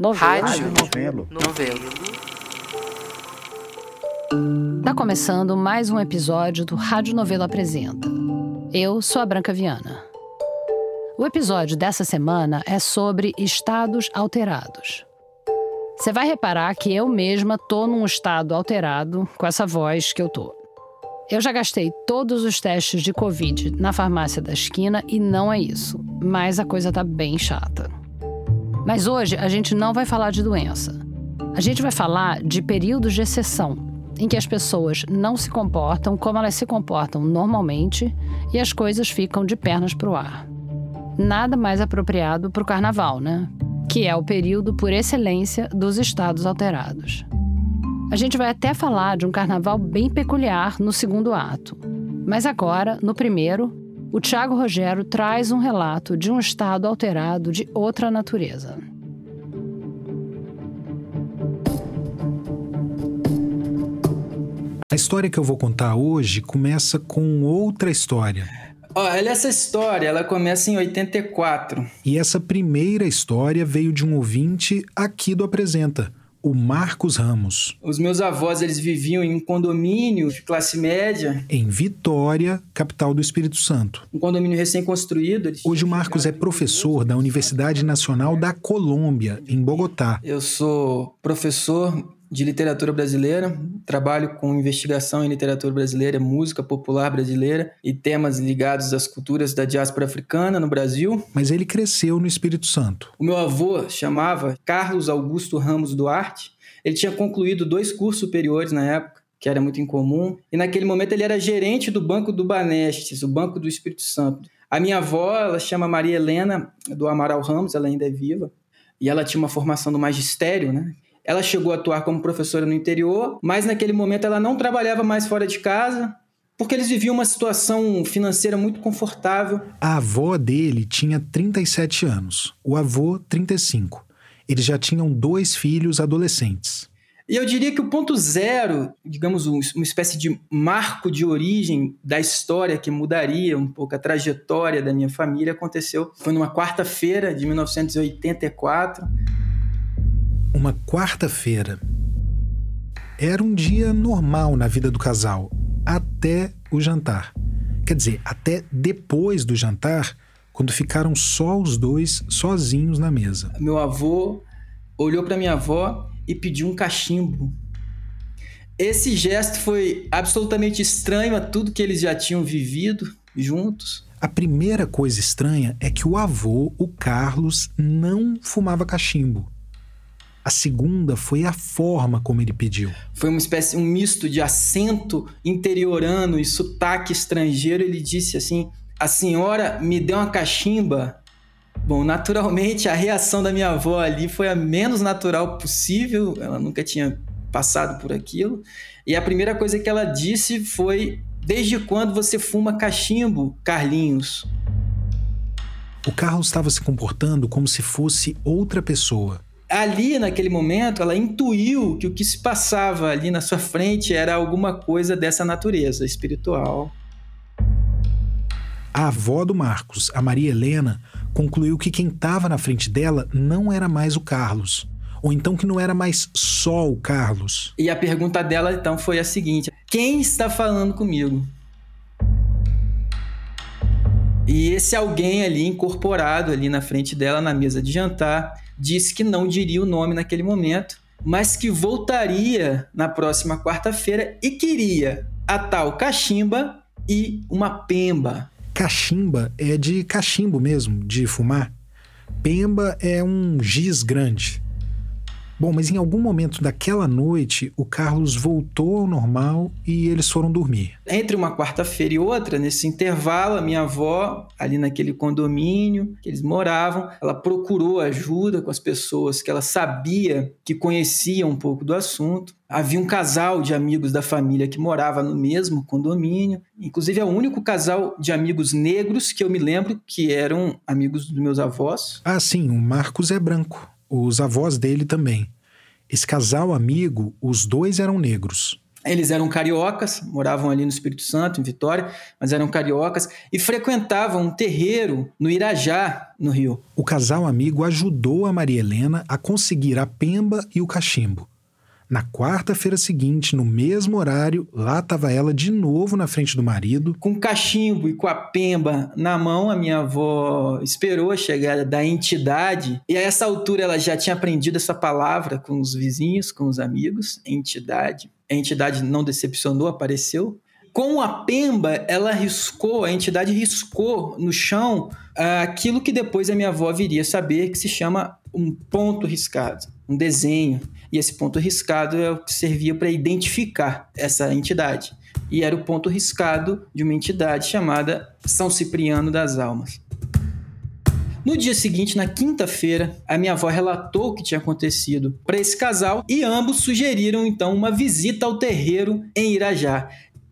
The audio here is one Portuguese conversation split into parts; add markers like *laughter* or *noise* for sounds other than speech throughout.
Novelo. Rádio Novelo. Novelo. Tá começando mais um episódio do Rádio Novelo Apresenta. Eu sou a Branca Viana. O episódio dessa semana é sobre estados alterados. Você vai reparar que eu mesma tô num estado alterado com essa voz que eu tô. Eu já gastei todos os testes de Covid na farmácia da esquina e não é isso. Mas a coisa tá bem chata. Mas hoje a gente não vai falar de doença. A gente vai falar de períodos de exceção, em que as pessoas não se comportam como elas se comportam normalmente e as coisas ficam de pernas para o ar. Nada mais apropriado para o carnaval, né? Que é o período por excelência dos estados alterados. A gente vai até falar de um carnaval bem peculiar no segundo ato. Mas agora, no primeiro, o Tiago Rogério traz um relato de um estado alterado de outra natureza. A história que eu vou contar hoje começa com outra história. Olha, essa história, ela começa em 84. E essa primeira história veio de um ouvinte aqui do Apresenta, o Marcos Ramos. Os meus avós, eles viviam em um condomínio de classe média. Em Vitória, capital do Espírito Santo. Um condomínio recém-construído. Hoje o Marcos é professor da Universidade Nacional da Colômbia, em Bogotá. Eu sou professor de literatura brasileira, trabalho com investigação em literatura brasileira, música popular brasileira e temas ligados às culturas da diáspora africana no Brasil. Mas ele cresceu no Espírito Santo. O meu avô chamava Carlos Augusto Ramos Duarte. Ele tinha concluído dois cursos superiores na época, que era muito incomum, e naquele momento ele era gerente do Banco do Banestes, o Banco do Espírito Santo. A minha avó, ela chama Maria Helena do Amaral Ramos, ela ainda é viva, e ela tinha uma formação do magistério, né? Ela chegou a atuar como professora no interior, mas naquele momento ela não trabalhava mais fora de casa, porque eles viviam uma situação financeira muito confortável. A avó dele tinha 37 anos, o avô 35. Eles já tinham dois filhos adolescentes. E eu diria que o ponto zero, digamos, uma espécie de marco de origem da história que mudaria um pouco a trajetória da minha família, aconteceu. Foi numa quarta-feira de 1984 uma quarta-feira. Era um dia normal na vida do casal, até o jantar. Quer dizer, até depois do jantar, quando ficaram só os dois sozinhos na mesa. Meu avô olhou para minha avó e pediu um cachimbo. Esse gesto foi absolutamente estranho a tudo que eles já tinham vivido juntos. A primeira coisa estranha é que o avô, o Carlos, não fumava cachimbo. A segunda foi a forma como ele pediu. Foi uma espécie, um misto de acento interiorano e sotaque estrangeiro. Ele disse assim: A senhora me deu uma cachimba. Bom, naturalmente a reação da minha avó ali foi a menos natural possível. Ela nunca tinha passado por aquilo. E a primeira coisa que ela disse foi: Desde quando você fuma cachimbo, Carlinhos? O Carlos estava se comportando como se fosse outra pessoa ali naquele momento ela intuiu que o que se passava ali na sua frente era alguma coisa dessa natureza espiritual. A avó do Marcos, a Maria Helena, concluiu que quem estava na frente dela não era mais o Carlos, ou então que não era mais só o Carlos. E a pergunta dela então foi a seguinte: quem está falando comigo? E esse alguém ali incorporado ali na frente dela na mesa de jantar disse que não diria o nome naquele momento, mas que voltaria na próxima quarta-feira e queria a tal cachimba e uma pemba. Cachimba é de cachimbo mesmo, de fumar. Pemba é um giz grande. Bom, mas em algum momento daquela noite, o Carlos voltou ao normal e eles foram dormir. Entre uma quarta-feira e outra, nesse intervalo, a minha avó, ali naquele condomínio que eles moravam, ela procurou ajuda com as pessoas que ela sabia que conheciam um pouco do assunto. Havia um casal de amigos da família que morava no mesmo condomínio. Inclusive, é o único casal de amigos negros que eu me lembro que eram amigos dos meus avós. Ah, sim, o Marcos é branco os avós dele também. Esse casal amigo, os dois eram negros. Eles eram cariocas, moravam ali no Espírito Santo, em Vitória, mas eram cariocas e frequentavam um terreiro no Irajá, no Rio. O casal amigo ajudou a Maria Helena a conseguir a pemba e o cachimbo. Na quarta-feira seguinte, no mesmo horário, lá estava ela de novo na frente do marido. Com o cachimbo e com a pemba na mão, a minha avó esperou a chegada da entidade. E a essa altura ela já tinha aprendido essa palavra com os vizinhos, com os amigos, entidade. A entidade não decepcionou, apareceu. Com a pemba, ela riscou, a entidade riscou no chão aquilo que depois a minha avó viria saber, que se chama um ponto riscado, um desenho. E esse ponto riscado é o que servia para identificar essa entidade. E era o ponto riscado de uma entidade chamada São Cipriano das Almas. No dia seguinte, na quinta-feira, a minha avó relatou o que tinha acontecido para esse casal e ambos sugeriram então uma visita ao terreiro em Irajá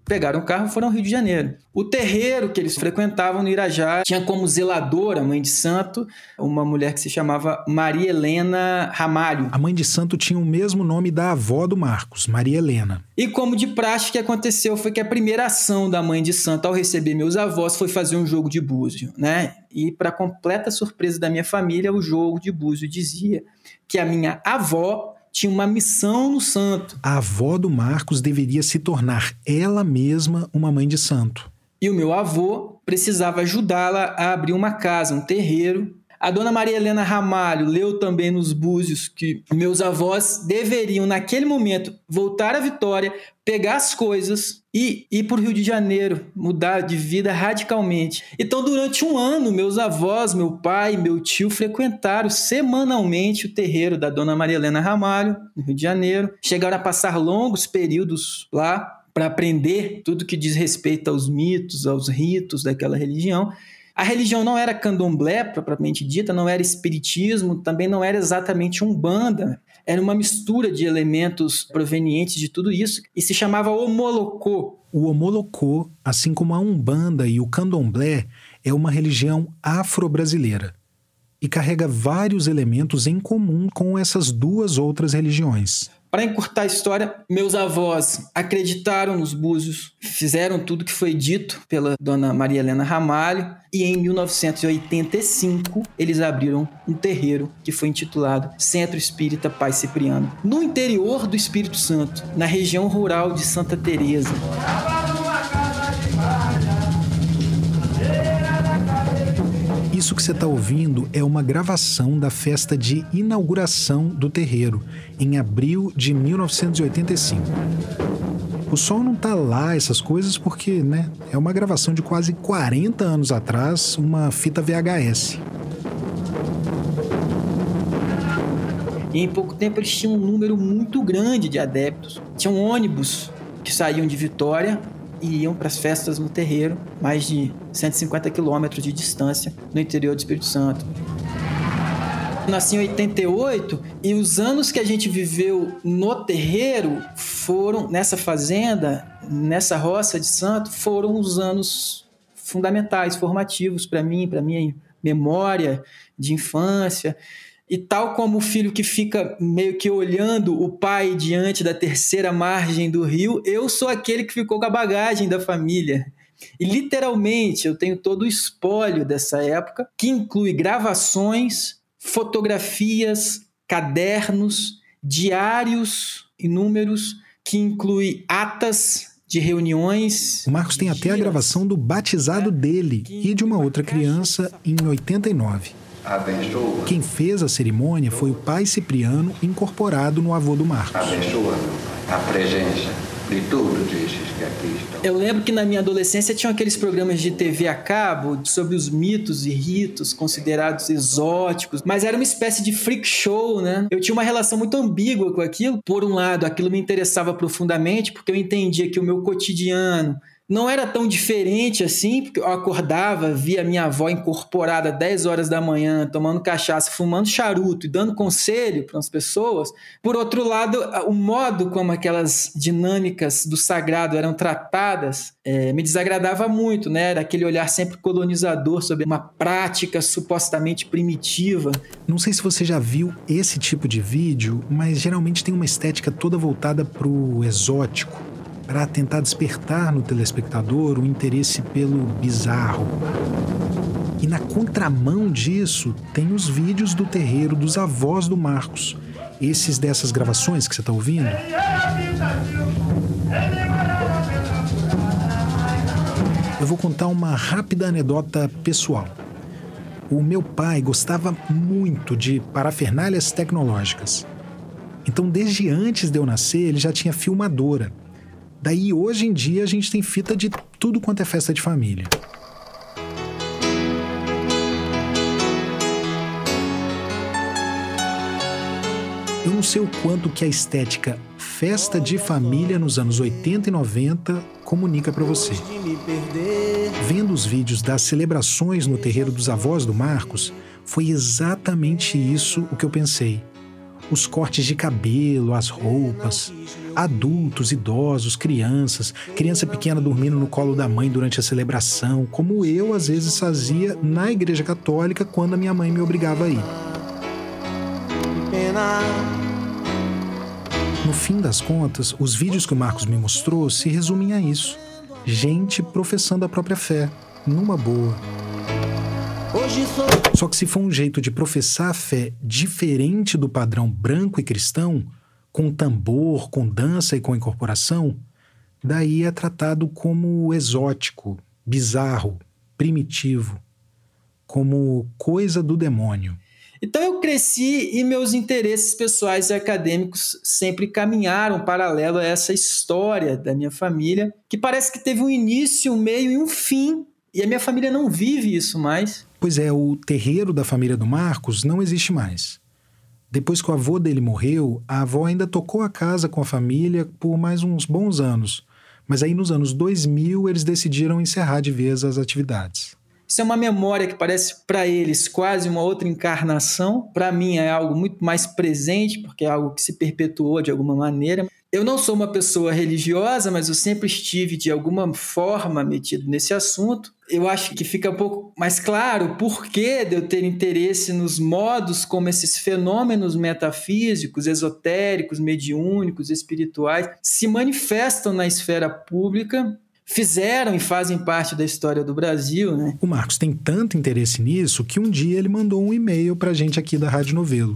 pegaram o carro e foram ao Rio de Janeiro. O terreiro que eles frequentavam no Irajá tinha como zeladora, mãe de santo, uma mulher que se chamava Maria Helena Ramalho. A mãe de santo tinha o mesmo nome da avó do Marcos, Maria Helena. E como de praxe, o que aconteceu foi que a primeira ação da mãe de santo ao receber meus avós foi fazer um jogo de búzio, né? E para completa surpresa da minha família, o jogo de búzio dizia que a minha avó tinha uma missão no santo. A avó do Marcos deveria se tornar ela mesma uma mãe de santo. E o meu avô precisava ajudá-la a abrir uma casa, um terreiro, a dona Maria Helena Ramalho leu também nos búzios que meus avós deveriam, naquele momento, voltar à Vitória, pegar as coisas e ir para o Rio de Janeiro, mudar de vida radicalmente. Então, durante um ano, meus avós, meu pai, meu tio frequentaram semanalmente o terreiro da dona Maria Helena Ramalho, no Rio de Janeiro. Chegaram a passar longos períodos lá para aprender tudo que diz respeito aos mitos, aos ritos daquela religião. A religião não era candomblé, propriamente dita, não era espiritismo, também não era exatamente umbanda. Era uma mistura de elementos provenientes de tudo isso e se chamava homolocô. O homolocô, assim como a umbanda e o candomblé, é uma religião afro-brasileira e carrega vários elementos em comum com essas duas outras religiões. Para encurtar a história, meus avós acreditaram nos búzios, fizeram tudo que foi dito pela dona Maria Helena Ramalho e em 1985 eles abriram um terreiro que foi intitulado Centro Espírita Pai Cipriano, no interior do Espírito Santo, na região rural de Santa Teresa. Isso que você está ouvindo é uma gravação da festa de inauguração do terreiro, em abril de 1985. O som não tá lá, essas coisas, porque, né, é uma gravação de quase 40 anos atrás, uma fita VHS. Em pouco tempo eles tinham um número muito grande de adeptos. Tinham ônibus que saíam de Vitória e iam para as festas no terreiro, mais de 150 quilômetros de distância no interior do Espírito Santo. Nasci em 88 e os anos que a gente viveu no terreiro foram, nessa fazenda, nessa roça de santo, foram os anos fundamentais, formativos para mim, para minha memória de infância. E tal como o filho que fica meio que olhando o pai diante da terceira margem do rio, eu sou aquele que ficou com a bagagem da família. E literalmente eu tenho todo o espólio dessa época, que inclui gravações, fotografias, cadernos, diários inúmeros, que inclui atas de reuniões. O Marcos tem até a gravação do batizado dele e de uma outra criança em 89 abençoa. Quem fez a cerimônia foi o pai Cipriano, incorporado no avô do Marcos. Abençoa a presença de todos esses que aqui estão. Eu lembro que na minha adolescência tinham aqueles programas de TV a cabo sobre os mitos e ritos considerados exóticos, mas era uma espécie de freak show, né? Eu tinha uma relação muito ambígua com aquilo. Por um lado, aquilo me interessava profundamente porque eu entendia que o meu cotidiano não era tão diferente assim, porque eu acordava, via minha avó incorporada 10 horas da manhã, tomando cachaça, fumando charuto e dando conselho para as pessoas. Por outro lado, o modo como aquelas dinâmicas do sagrado eram tratadas é, me desagradava muito, né? Era aquele olhar sempre colonizador sobre uma prática supostamente primitiva. Não sei se você já viu esse tipo de vídeo, mas geralmente tem uma estética toda voltada para o exótico para tentar despertar no telespectador o interesse pelo bizarro. E na contramão disso, tem os vídeos do terreiro dos avós do Marcos. Esses dessas gravações que você está ouvindo. Eu vou contar uma rápida anedota pessoal. O meu pai gostava muito de parafernálias tecnológicas. Então, desde antes de eu nascer, ele já tinha filmadora. Daí, hoje em dia, a gente tem fita de tudo quanto é festa de família. Eu não sei o quanto que a estética festa de família nos anos 80 e 90 comunica para você. Vendo os vídeos das celebrações no terreiro dos avós do Marcos, foi exatamente isso o que eu pensei. Os cortes de cabelo, as roupas, adultos, idosos, crianças, criança pequena dormindo no colo da mãe durante a celebração, como eu às vezes fazia na igreja católica quando a minha mãe me obrigava a ir. No fim das contas, os vídeos que o Marcos me mostrou se resumem a isso. Gente professando a própria fé, numa boa. Só que se for um jeito de professar a fé diferente do padrão branco e cristão, com tambor, com dança e com incorporação, daí é tratado como exótico, bizarro, primitivo, como coisa do demônio. Então eu cresci e meus interesses pessoais e acadêmicos sempre caminharam paralelo a essa história da minha família, que parece que teve um início, um meio e um fim, e a minha família não vive isso mais. Pois é, o terreiro da família do Marcos não existe mais. Depois que o avô dele morreu, a avó ainda tocou a casa com a família por mais uns bons anos. Mas aí nos anos 2000 eles decidiram encerrar de vez as atividades. Isso é uma memória que parece para eles quase uma outra encarnação. Para mim é algo muito mais presente, porque é algo que se perpetuou de alguma maneira. Eu não sou uma pessoa religiosa, mas eu sempre estive de alguma forma metido nesse assunto. Eu acho que fica um pouco mais claro o porquê de eu ter interesse nos modos como esses fenômenos metafísicos, esotéricos, mediúnicos, espirituais se manifestam na esfera pública fizeram e fazem parte da história do Brasil, né? O Marcos tem tanto interesse nisso que um dia ele mandou um e-mail para a gente aqui da Rádio Novelo.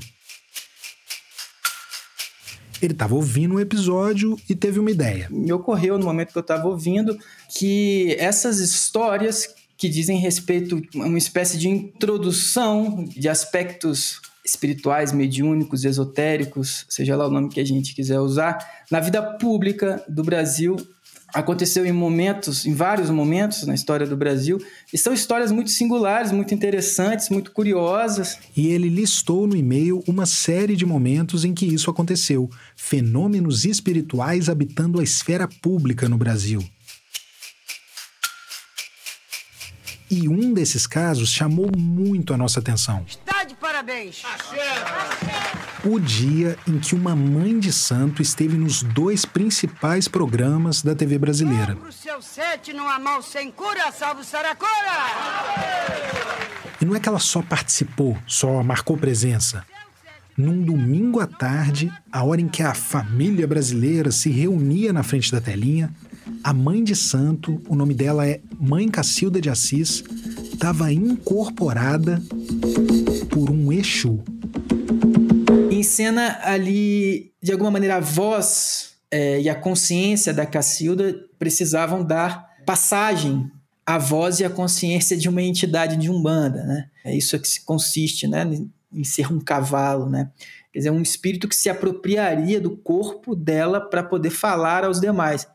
Ele estava ouvindo um episódio e teve uma ideia. Me ocorreu no momento que eu estava ouvindo que essas histórias que dizem respeito a uma espécie de introdução de aspectos espirituais, mediúnicos, esotéricos, seja lá o nome que a gente quiser usar, na vida pública do Brasil aconteceu em momentos, em vários momentos na história do Brasil, e são histórias muito singulares, muito interessantes, muito curiosas. E ele listou no e-mail uma série de momentos em que isso aconteceu, fenômenos espirituais habitando a esfera pública no Brasil. E um desses casos chamou muito a nossa atenção. Está de parabéns! O dia em que uma mãe de santo esteve nos dois principais programas da TV brasileira. Pro seu sete sem cura, salvo Saracura! E não é que ela só participou, só marcou presença. Num domingo à tarde, a hora em que a família brasileira se reunia na frente da telinha, a mãe de santo, o nome dela é Mãe Cacilda de Assis, estava incorporada por um Exu. Em cena ali, de alguma maneira, a voz é, e a consciência da Cacilda precisavam dar passagem à voz e à consciência de uma entidade de Umbanda, né? É isso que se consiste, né? Em ser um cavalo, né? Quer dizer, um espírito que se apropriaria do corpo dela para poder falar aos demais.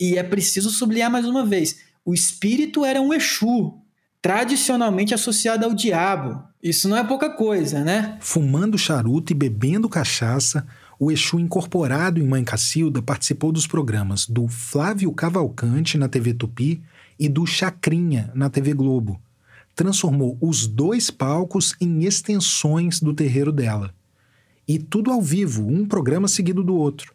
E é preciso sublinhar mais uma vez: o espírito era um Exu, tradicionalmente associado ao diabo. Isso não é pouca coisa, né? Fumando charuto e bebendo cachaça, o Exu incorporado em Mãe Cacilda participou dos programas do Flávio Cavalcante na TV Tupi e do Chacrinha na TV Globo. Transformou os dois palcos em extensões do terreiro dela. E tudo ao vivo, um programa seguido do outro.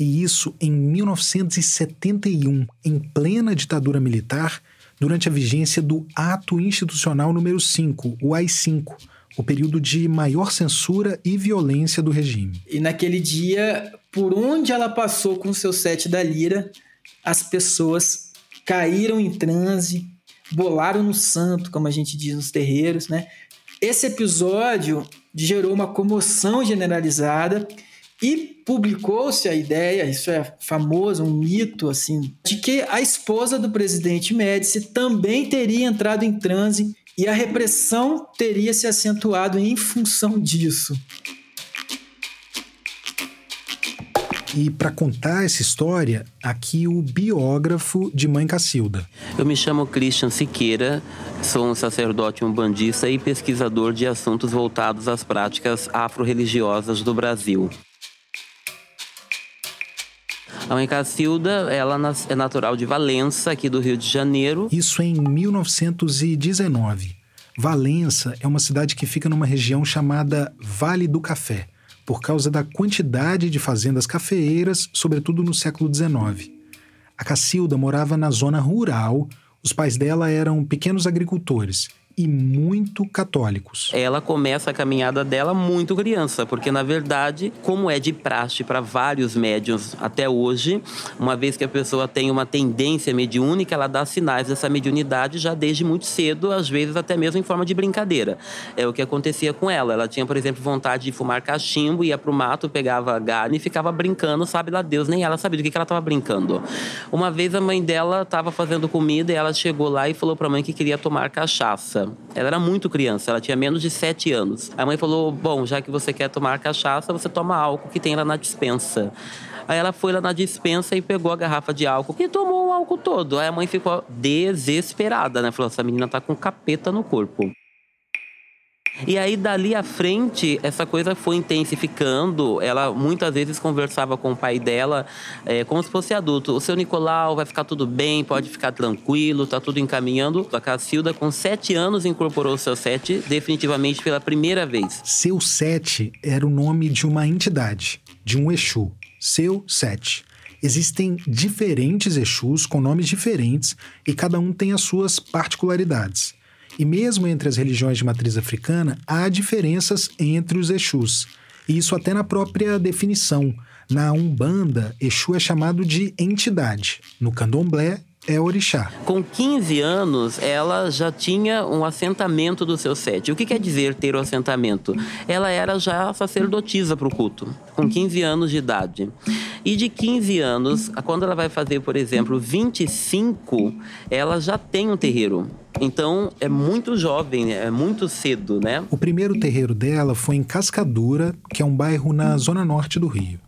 E isso em 1971, em plena ditadura militar, durante a vigência do Ato Institucional número 5, o AI-5, o período de maior censura e violência do regime. E naquele dia, por onde ela passou com seu sete da lira, as pessoas caíram em transe, bolaram no santo, como a gente diz nos terreiros, né? Esse episódio gerou uma comoção generalizada e publicou-se a ideia, isso é famoso, um mito assim, de que a esposa do presidente Médici também teria entrado em transe e a repressão teria se acentuado em função disso. E para contar essa história, aqui o biógrafo de Mãe Cacilda. Eu me chamo Christian Siqueira, sou um sacerdote umbandista e pesquisador de assuntos voltados às práticas afro-religiosas do Brasil. A mãe Cacilda, ela é natural de Valença, aqui do Rio de Janeiro. Isso em 1919. Valença é uma cidade que fica numa região chamada Vale do Café por causa da quantidade de fazendas cafeeiras, sobretudo no século XIX. A Cacilda morava na zona rural, os pais dela eram pequenos agricultores e muito católicos. Ela começa a caminhada dela muito criança, porque na verdade, como é de praxe para vários médiums até hoje, uma vez que a pessoa tem uma tendência mediúnica, ela dá sinais dessa mediunidade já desde muito cedo, às vezes até mesmo em forma de brincadeira. É o que acontecia com ela. Ela tinha, por exemplo, vontade de fumar cachimbo, ia pro mato, pegava galho e ficava brincando, sabe lá Deus, nem ela sabia do que, que ela estava brincando. Uma vez a mãe dela estava fazendo comida e ela chegou lá e falou para a mãe que queria tomar cachaça. Ela era muito criança, ela tinha menos de 7 anos. A mãe falou: Bom, já que você quer tomar cachaça, você toma álcool que tem lá na dispensa. Aí ela foi lá na dispensa e pegou a garrafa de álcool e tomou o álcool todo. Aí a mãe ficou desesperada, né? Falou: essa menina tá com capeta no corpo. E aí, dali à frente, essa coisa foi intensificando. Ela muitas vezes conversava com o pai dela é, como se fosse adulto. O seu Nicolau vai ficar tudo bem, pode ficar tranquilo, tá tudo encaminhando. A Cacilda, com sete anos, incorporou o seu sete definitivamente pela primeira vez. Seu sete era o nome de uma entidade, de um Exu. Seu sete. Existem diferentes Exus com nomes diferentes e cada um tem as suas particularidades. E mesmo entre as religiões de matriz africana, há diferenças entre os Exus. E isso até na própria definição. Na Umbanda, Exu é chamado de entidade. No Candomblé, é orixá. Com 15 anos, ela já tinha um assentamento do seu sete. O que quer dizer ter o um assentamento? Ela era já sacerdotisa para o culto, com 15 anos de idade. E de 15 anos, quando ela vai fazer, por exemplo, 25, ela já tem um terreiro. Então é muito jovem, é muito cedo, né? O primeiro terreiro dela foi em Cascadura, que é um bairro na zona norte do Rio.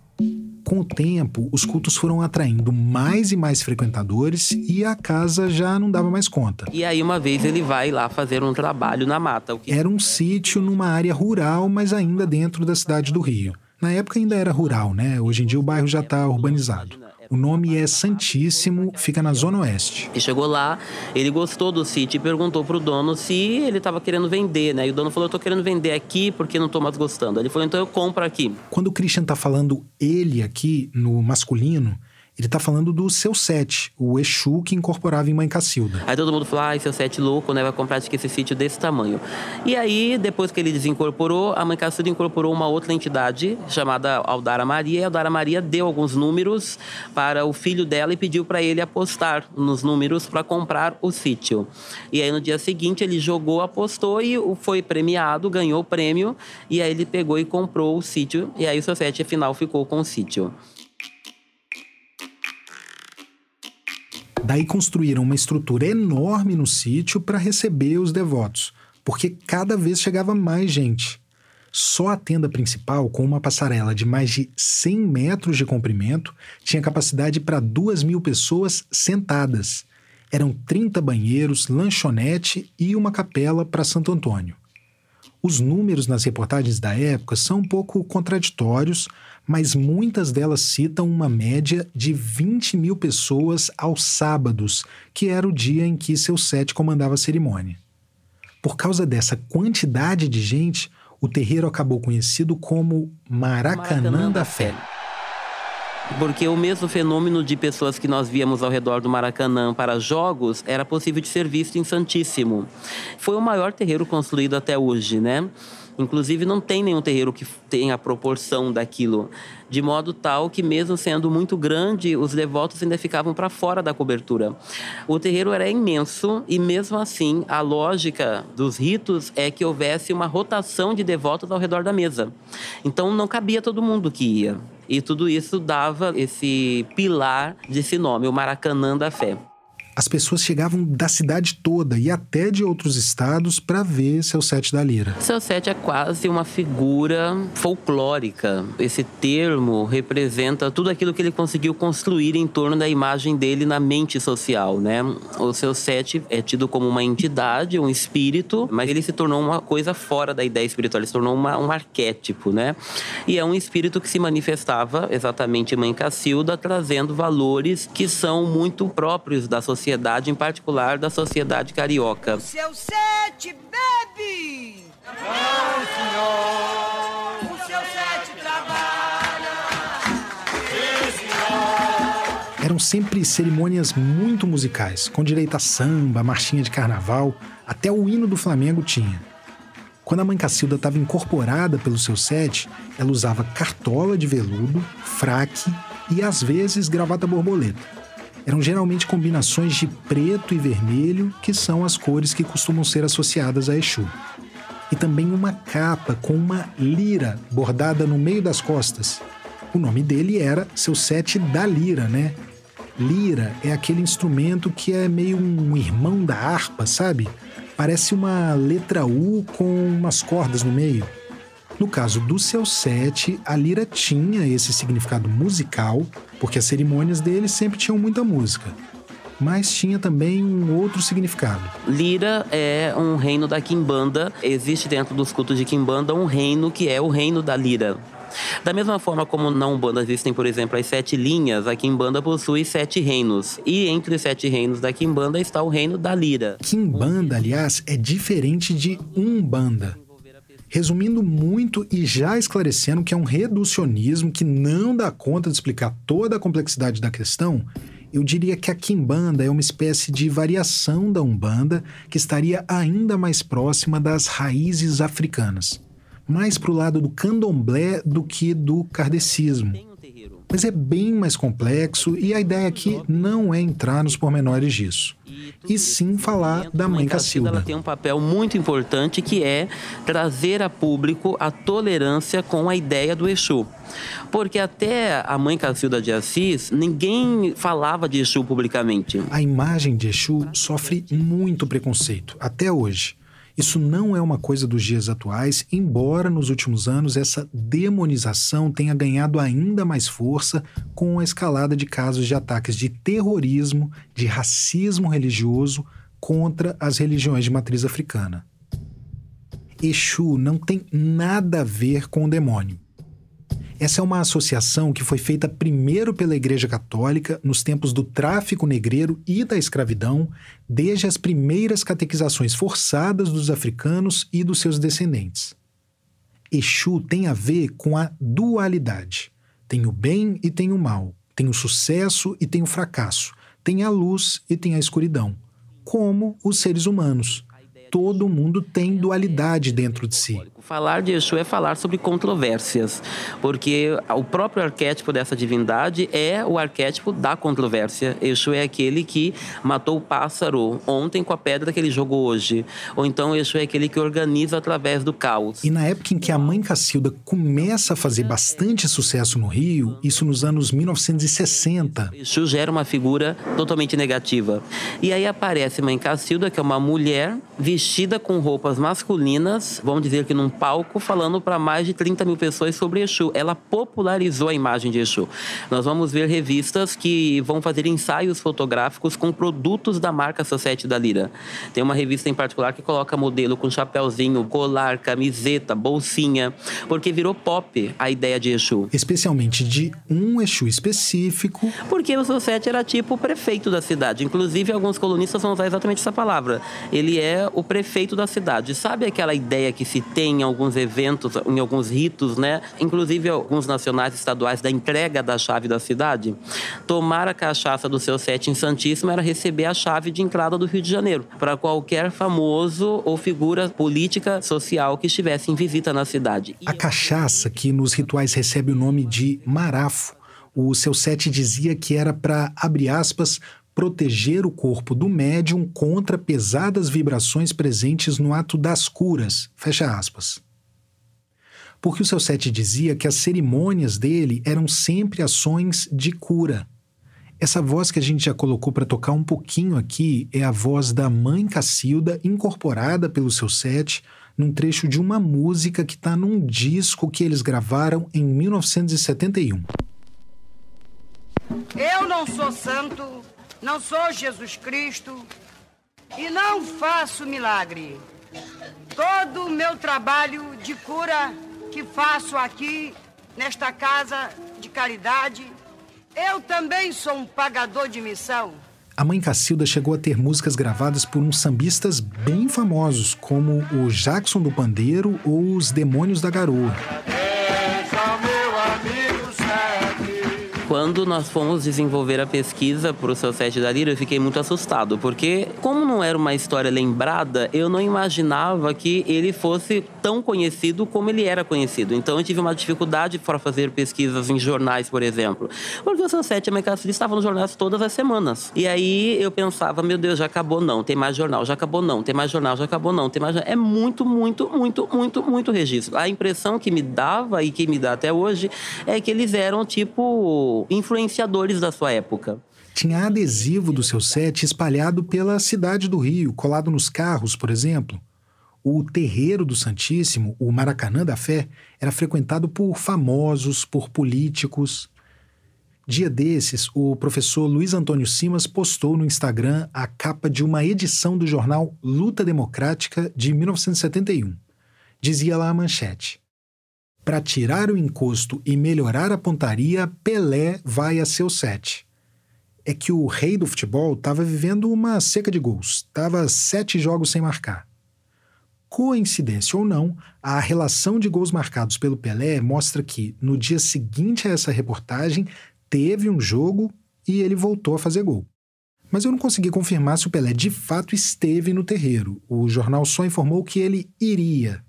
Com o tempo, os cultos foram atraindo mais e mais frequentadores e a casa já não dava mais conta. E aí, uma vez, ele vai lá fazer um trabalho na mata. Que... Era um sítio numa área rural, mas ainda dentro da cidade do Rio. Na época ainda era rural, né? Hoje em dia o bairro já está urbanizado. O nome é Santíssimo, fica na Zona Oeste. E chegou lá, ele gostou do sítio e perguntou pro dono se ele estava querendo vender, né? E o dono falou: Eu tô querendo vender aqui porque não tô mais gostando. Ele falou: Então eu compro aqui. Quando o Christian tá falando ele aqui, no masculino, ele tá falando do seu set, o Exu que incorporava em Mãe Cacilda. Aí todo mundo falou, ai, seu set louco, né? Vai comprar esse sítio desse tamanho. E aí, depois que ele desincorporou, a Mãe Cacilda incorporou uma outra entidade chamada Aldara Maria. E a Aldara Maria deu alguns números para o filho dela e pediu para ele apostar nos números para comprar o sítio. E aí, no dia seguinte, ele jogou, apostou e foi premiado, ganhou o prêmio. E aí, ele pegou e comprou o sítio. E aí, o seu set, afinal, ficou com o sítio. Daí construíram uma estrutura enorme no sítio para receber os devotos, porque cada vez chegava mais gente. Só a tenda principal, com uma passarela de mais de 100 metros de comprimento, tinha capacidade para duas mil pessoas sentadas. Eram 30 banheiros, lanchonete e uma capela para Santo Antônio. Os números nas reportagens da época são um pouco contraditórios, mas muitas delas citam uma média de 20 mil pessoas aos sábados, que era o dia em que seu set comandava a cerimônia. Por causa dessa quantidade de gente, o terreiro acabou conhecido como Maracanã, Maracanã da Fé. porque o mesmo fenômeno de pessoas que nós víamos ao redor do Maracanã para jogos era possível de ser visto em Santíssimo. Foi o maior terreiro construído até hoje, né? Inclusive, não tem nenhum terreiro que tenha a proporção daquilo, de modo tal que, mesmo sendo muito grande, os devotos ainda ficavam para fora da cobertura. O terreiro era imenso e, mesmo assim, a lógica dos ritos é que houvesse uma rotação de devotos ao redor da mesa. Então, não cabia todo mundo que ia. E tudo isso dava esse pilar desse nome, o Maracanã da Fé as pessoas chegavam da cidade toda e até de outros estados para ver seu sete da lira. Seu sete é quase uma figura folclórica. Esse termo representa tudo aquilo que ele conseguiu construir em torno da imagem dele na mente social, né? O seu sete é tido como uma entidade, um espírito, mas ele se tornou uma coisa fora da ideia espiritual, ele se tornou uma, um arquétipo, né? E é um espírito que se manifestava exatamente em Mãe Cacilda, trazendo valores que são muito próprios da sociedade sociedade, em particular da sociedade carioca. Seu sete bebe! Não, senhor! O seu sete trabalha! Sim, senhor! Eram sempre cerimônias muito musicais, com direito a samba, marchinha de carnaval, até o hino do Flamengo tinha. Quando a mãe Cacilda estava incorporada pelo seu sete, ela usava cartola de veludo, fraque e às vezes gravata borboleta eram geralmente combinações de preto e vermelho, que são as cores que costumam ser associadas a Exu. E também uma capa com uma lira bordada no meio das costas. O nome dele era seu sete da lira, né? Lira é aquele instrumento que é meio um irmão da harpa, sabe? Parece uma letra U com umas cordas no meio. No caso do seu sete, a lira tinha esse significado musical, porque as cerimônias dele sempre tinham muita música. Mas tinha também um outro significado. Lira é um reino da Quimbanda. Existe dentro dos cultos de Quimbanda um reino que é o reino da lira. Da mesma forma como na Umbanda existem, por exemplo, as sete linhas, a Quimbanda possui sete reinos. E entre os sete reinos da Quimbanda está o reino da Lira. Quimbanda, aliás, é diferente de Umbanda. Resumindo muito e já esclarecendo que é um reducionismo que não dá conta de explicar toda a complexidade da questão, eu diria que a Kimbanda é uma espécie de variação da Umbanda que estaria ainda mais próxima das raízes africanas, mais para o lado do candomblé do que do kardecismo. Mas é bem mais complexo e a ideia aqui não é entrar nos pormenores disso e sim falar da mãe Cacilda. Ela tem um papel muito importante que é trazer a público a tolerância com a ideia do Exu. Porque até a mãe Cacilda de Assis, ninguém falava de Exu publicamente. A imagem de Exu sofre muito preconceito, até hoje. Isso não é uma coisa dos dias atuais, embora nos últimos anos essa demonização tenha ganhado ainda mais força com a escalada de casos de ataques de terrorismo, de racismo religioso contra as religiões de matriz africana. Exu não tem nada a ver com o demônio. Essa é uma associação que foi feita primeiro pela Igreja Católica nos tempos do tráfico negreiro e da escravidão, desde as primeiras catequizações forçadas dos africanos e dos seus descendentes. Exu tem a ver com a dualidade. Tem o bem e tem o mal, tem o sucesso e tem o fracasso, tem a luz e tem a escuridão, como os seres humanos todo mundo tem dualidade dentro de si. Falar de Exu é falar sobre controvérsias, porque o próprio arquétipo dessa divindade é o arquétipo da controvérsia. Exu é aquele que matou o pássaro ontem com a pedra que ele jogou hoje. Ou então Exu é aquele que organiza através do caos. E na época em que a mãe Cacilda começa a fazer bastante sucesso no Rio, isso nos anos 1960. Exu gera uma figura totalmente negativa. E aí aparece mãe Cacilda, que é uma mulher vestida vestida com roupas masculinas, vamos dizer que num palco, falando para mais de 30 mil pessoas sobre Exu. Ela popularizou a imagem de Exu. Nós vamos ver revistas que vão fazer ensaios fotográficos com produtos da marca Society da Lira. Tem uma revista em particular que coloca modelo com chapéuzinho, colar, camiseta, bolsinha, porque virou pop a ideia de Exu. Especialmente de um Exu específico. Porque o Society era tipo o prefeito da cidade. Inclusive, alguns colunistas vão usar exatamente essa palavra. Ele é o prefeito da cidade. Sabe aquela ideia que se tem em alguns eventos, em alguns ritos, né? Inclusive alguns nacionais estaduais da entrega da chave da cidade? Tomar a cachaça do seu set em Santíssimo era receber a chave de entrada do Rio de Janeiro para qualquer famoso ou figura política, social que estivesse em visita na cidade. A cachaça, que nos rituais recebe o nome de marafo, o seu set dizia que era para, abre aspas, proteger o corpo do médium contra pesadas vibrações presentes no ato das curas. Fecha aspas. Porque o seu set dizia que as cerimônias dele eram sempre ações de cura. Essa voz que a gente já colocou para tocar um pouquinho aqui é a voz da mãe Cacilda, incorporada pelo seu set, num trecho de uma música que está num disco que eles gravaram em 1971. Eu não sou santo, não sou Jesus Cristo e não faço milagre. Todo o meu trabalho de cura que faço aqui nesta casa de caridade, eu também sou um pagador de missão. A mãe Cacilda chegou a ter músicas gravadas por uns sambistas bem famosos, como o Jackson do Pandeiro ou os Demônios da Garoa. Quando nós fomos desenvolver a pesquisa para o seu set da Lira, eu fiquei muito assustado, porque como não era uma história lembrada, eu não imaginava que ele fosse tão conhecido como ele era conhecido. Então eu tive uma dificuldade para fazer pesquisas em jornais, por exemplo, porque o seu set e a Mercado estavam nos jornais todas as semanas. E aí eu pensava, meu Deus, já acabou não, tem mais jornal, já acabou não, tem mais jornal, já acabou não, tem mais É muito, muito, muito, muito, muito registro. A impressão que me dava e que me dá até hoje é que eles eram tipo influenciadores da sua época. Tinha adesivo do seu set espalhado pela cidade do Rio, colado nos carros, por exemplo. O terreiro do Santíssimo, o Maracanã da Fé, era frequentado por famosos, por políticos. Dia desses, o professor Luiz Antônio Simas postou no Instagram a capa de uma edição do jornal Luta Democrática de 1971. Dizia lá a manchete: para tirar o encosto e melhorar a pontaria, Pelé vai a seu set. É que o rei do futebol estava vivendo uma seca de gols, estava sete jogos sem marcar. Coincidência ou não, a relação de gols marcados pelo Pelé mostra que, no dia seguinte a essa reportagem, teve um jogo e ele voltou a fazer gol. Mas eu não consegui confirmar se o Pelé de fato esteve no terreiro. O jornal só informou que ele iria,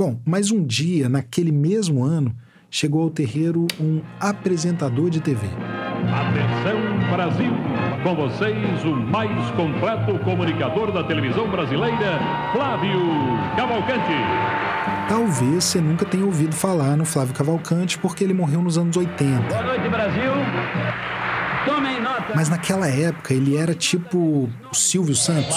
Bom, mas um dia, naquele mesmo ano, chegou ao terreiro um apresentador de TV. Atenção Brasil! Com vocês, o mais completo comunicador da televisão brasileira, Flávio Cavalcante. Talvez você nunca tenha ouvido falar no Flávio Cavalcante porque ele morreu nos anos 80. Boa noite, Brasil. Tomem nota. Mas naquela época ele era tipo o Silvio Santos.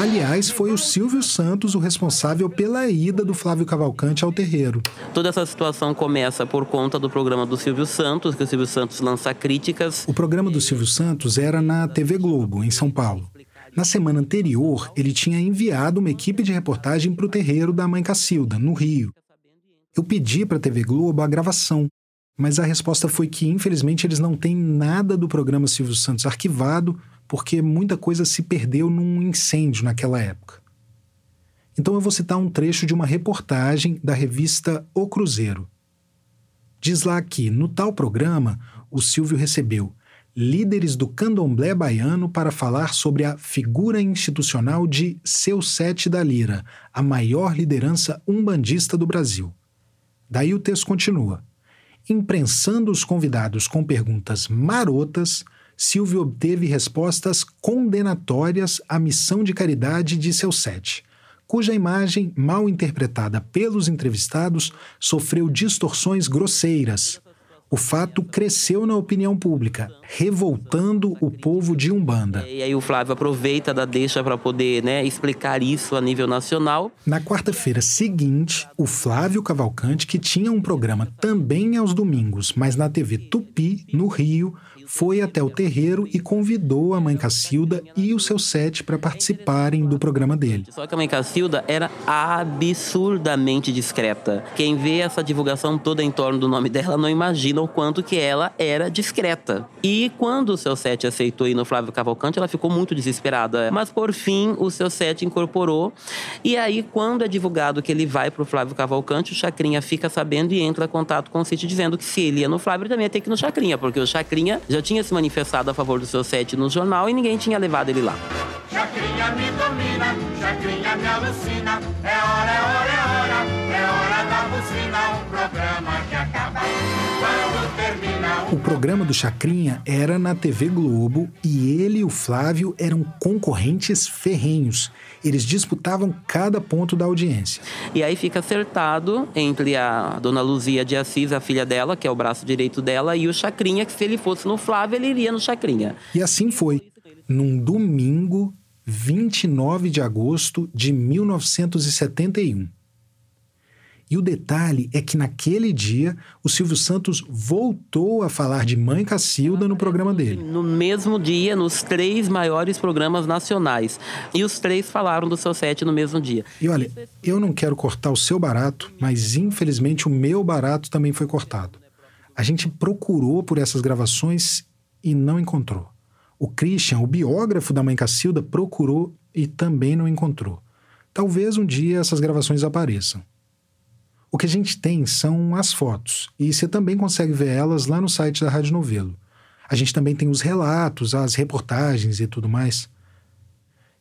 Aliás, foi o Silvio Santos o responsável pela ida do Flávio Cavalcante ao terreiro. Toda essa situação começa por conta do programa do Silvio Santos, que o Silvio Santos lança críticas. O programa do Silvio Santos era na TV Globo, em São Paulo. Na semana anterior, ele tinha enviado uma equipe de reportagem para o terreiro da Mãe Cacilda, no Rio. Eu pedi para a TV Globo a gravação, mas a resposta foi que, infelizmente, eles não têm nada do programa Silvio Santos arquivado porque muita coisa se perdeu num incêndio naquela época. Então eu vou citar um trecho de uma reportagem da revista O Cruzeiro. Diz lá que, no tal programa, o Silvio recebeu líderes do candomblé baiano para falar sobre a figura institucional de Seu Sete da Lira, a maior liderança umbandista do Brasil. Daí o texto continua. Imprensando os convidados com perguntas marotas, Silvio obteve respostas condenatórias à missão de caridade de seu sete, cuja imagem, mal interpretada pelos entrevistados, sofreu distorções grosseiras. O fato cresceu na opinião pública, revoltando o povo de Umbanda. E aí o Flávio aproveita da deixa para poder né, explicar isso a nível nacional. Na quarta-feira seguinte, o Flávio Cavalcante, que tinha um programa também aos domingos, mas na TV Tupi, no Rio, foi até o terreiro e convidou a mãe Cacilda e o seu sete para participarem do programa dele. Só que a mãe Cacilda era absurdamente discreta. Quem vê essa divulgação toda em torno do nome dela não imagina o quanto que ela era discreta. E quando o seu sete aceitou ir no Flávio Cavalcante, ela ficou muito desesperada. Mas por fim, o seu sete incorporou. E aí, quando é divulgado que ele vai para o Flávio Cavalcante, o Chacrinha fica sabendo e entra em contato com o City dizendo que se ele ia no Flávio, ele também ia ter que ir no Chacrinha, porque o Chacrinha já tinha se manifestado a favor do seu sete no jornal e ninguém tinha levado ele lá. Chacrinha me domina, chacrinha me alucina. É hora, é hora, é hora, é hora da buzina. Programa que acaba quando termina. O programa do Chacrinha era na TV Globo e ele e o Flávio eram concorrentes ferrenhos. Eles disputavam cada ponto da audiência. E aí fica acertado entre a dona Luzia de Assis, a filha dela, que é o braço direito dela, e o Chacrinha, que se ele fosse no Flávio, ele iria no Chacrinha. E assim foi. Num domingo, 29 de agosto de 1971. E o detalhe é que naquele dia o Silvio Santos voltou a falar de Mãe Cacilda no programa dele. No mesmo dia, nos três maiores programas nacionais. E os três falaram do seu set no mesmo dia. E olha, eu não quero cortar o seu barato, mas infelizmente o meu barato também foi cortado. A gente procurou por essas gravações e não encontrou. O Christian, o biógrafo da Mãe Cacilda, procurou e também não encontrou. Talvez um dia essas gravações apareçam. O que a gente tem são as fotos, e você também consegue ver elas lá no site da Rádio Novelo. A gente também tem os relatos, as reportagens e tudo mais.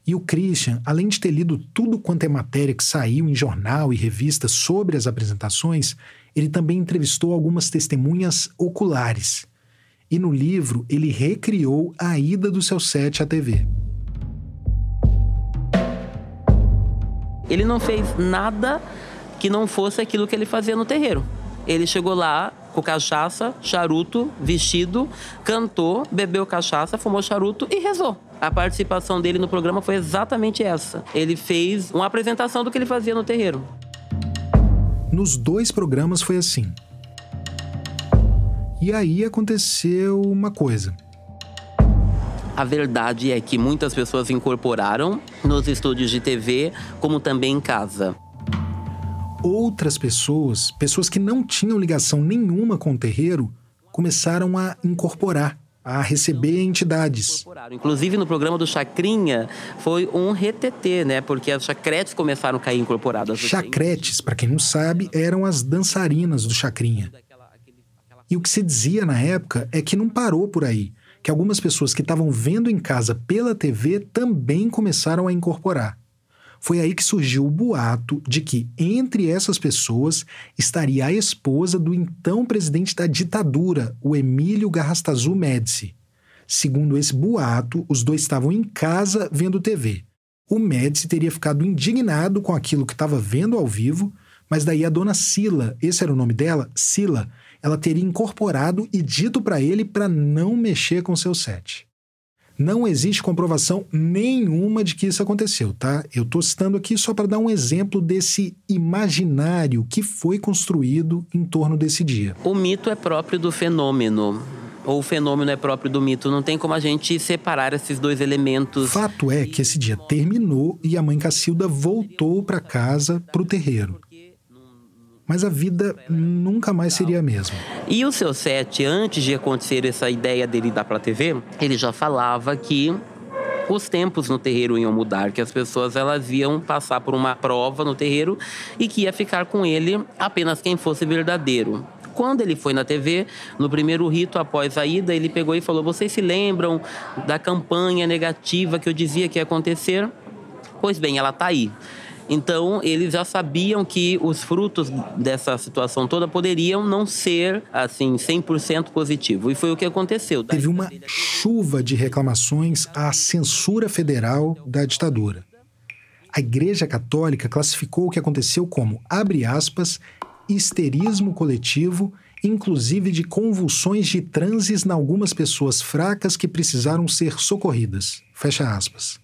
E o Christian, além de ter lido tudo quanto é matéria que saiu em jornal e revista sobre as apresentações, ele também entrevistou algumas testemunhas oculares. E no livro, ele recriou a ida do seu set à TV. Ele não fez nada que não fosse aquilo que ele fazia no terreiro. Ele chegou lá com cachaça, charuto, vestido, cantou, bebeu cachaça, fumou charuto e rezou. A participação dele no programa foi exatamente essa. Ele fez uma apresentação do que ele fazia no terreiro. Nos dois programas foi assim. E aí aconteceu uma coisa. A verdade é que muitas pessoas incorporaram nos estúdios de TV, como também em casa outras pessoas, pessoas que não tinham ligação nenhuma com o terreiro, começaram a incorporar, a receber entidades. Inclusive no programa do Chacrinha foi um retetê, né? Porque as chacretes começaram a cair incorporadas. Chacretes, para quem não sabe, eram as dançarinas do Chacrinha. E o que se dizia na época é que não parou por aí, que algumas pessoas que estavam vendo em casa pela TV também começaram a incorporar. Foi aí que surgiu o boato de que entre essas pessoas estaria a esposa do então presidente da ditadura, o Emílio Garrastazu Médici. Segundo esse boato, os dois estavam em casa vendo TV. O Médici teria ficado indignado com aquilo que estava vendo ao vivo, mas daí a dona Sila, esse era o nome dela, Sila, ela teria incorporado e dito para ele para não mexer com seu set. Não existe comprovação nenhuma de que isso aconteceu, tá? Eu estou citando aqui só para dar um exemplo desse imaginário que foi construído em torno desse dia. O mito é próprio do fenômeno ou o fenômeno é próprio do mito. Não tem como a gente separar esses dois elementos. Fato é que esse dia terminou e a mãe Cacilda voltou para casa, para o terreiro mas a vida nunca mais seria a mesma. E o seu set, antes de acontecer essa ideia dele dar para a TV, ele já falava que os tempos no terreiro iam mudar, que as pessoas elas iam passar por uma prova no terreiro e que ia ficar com ele apenas quem fosse verdadeiro. Quando ele foi na TV, no primeiro rito após a ida, ele pegou e falou: Vocês se lembram da campanha negativa que eu dizia que ia acontecer? Pois bem, ela está aí. Então, eles já sabiam que os frutos dessa situação toda poderiam não ser, assim, 100% positivo. E foi o que aconteceu. Teve uma chuva de reclamações à censura federal da ditadura. A Igreja Católica classificou o que aconteceu como, abre aspas, histerismo coletivo, inclusive de convulsões de transes em algumas pessoas fracas que precisaram ser socorridas. Fecha aspas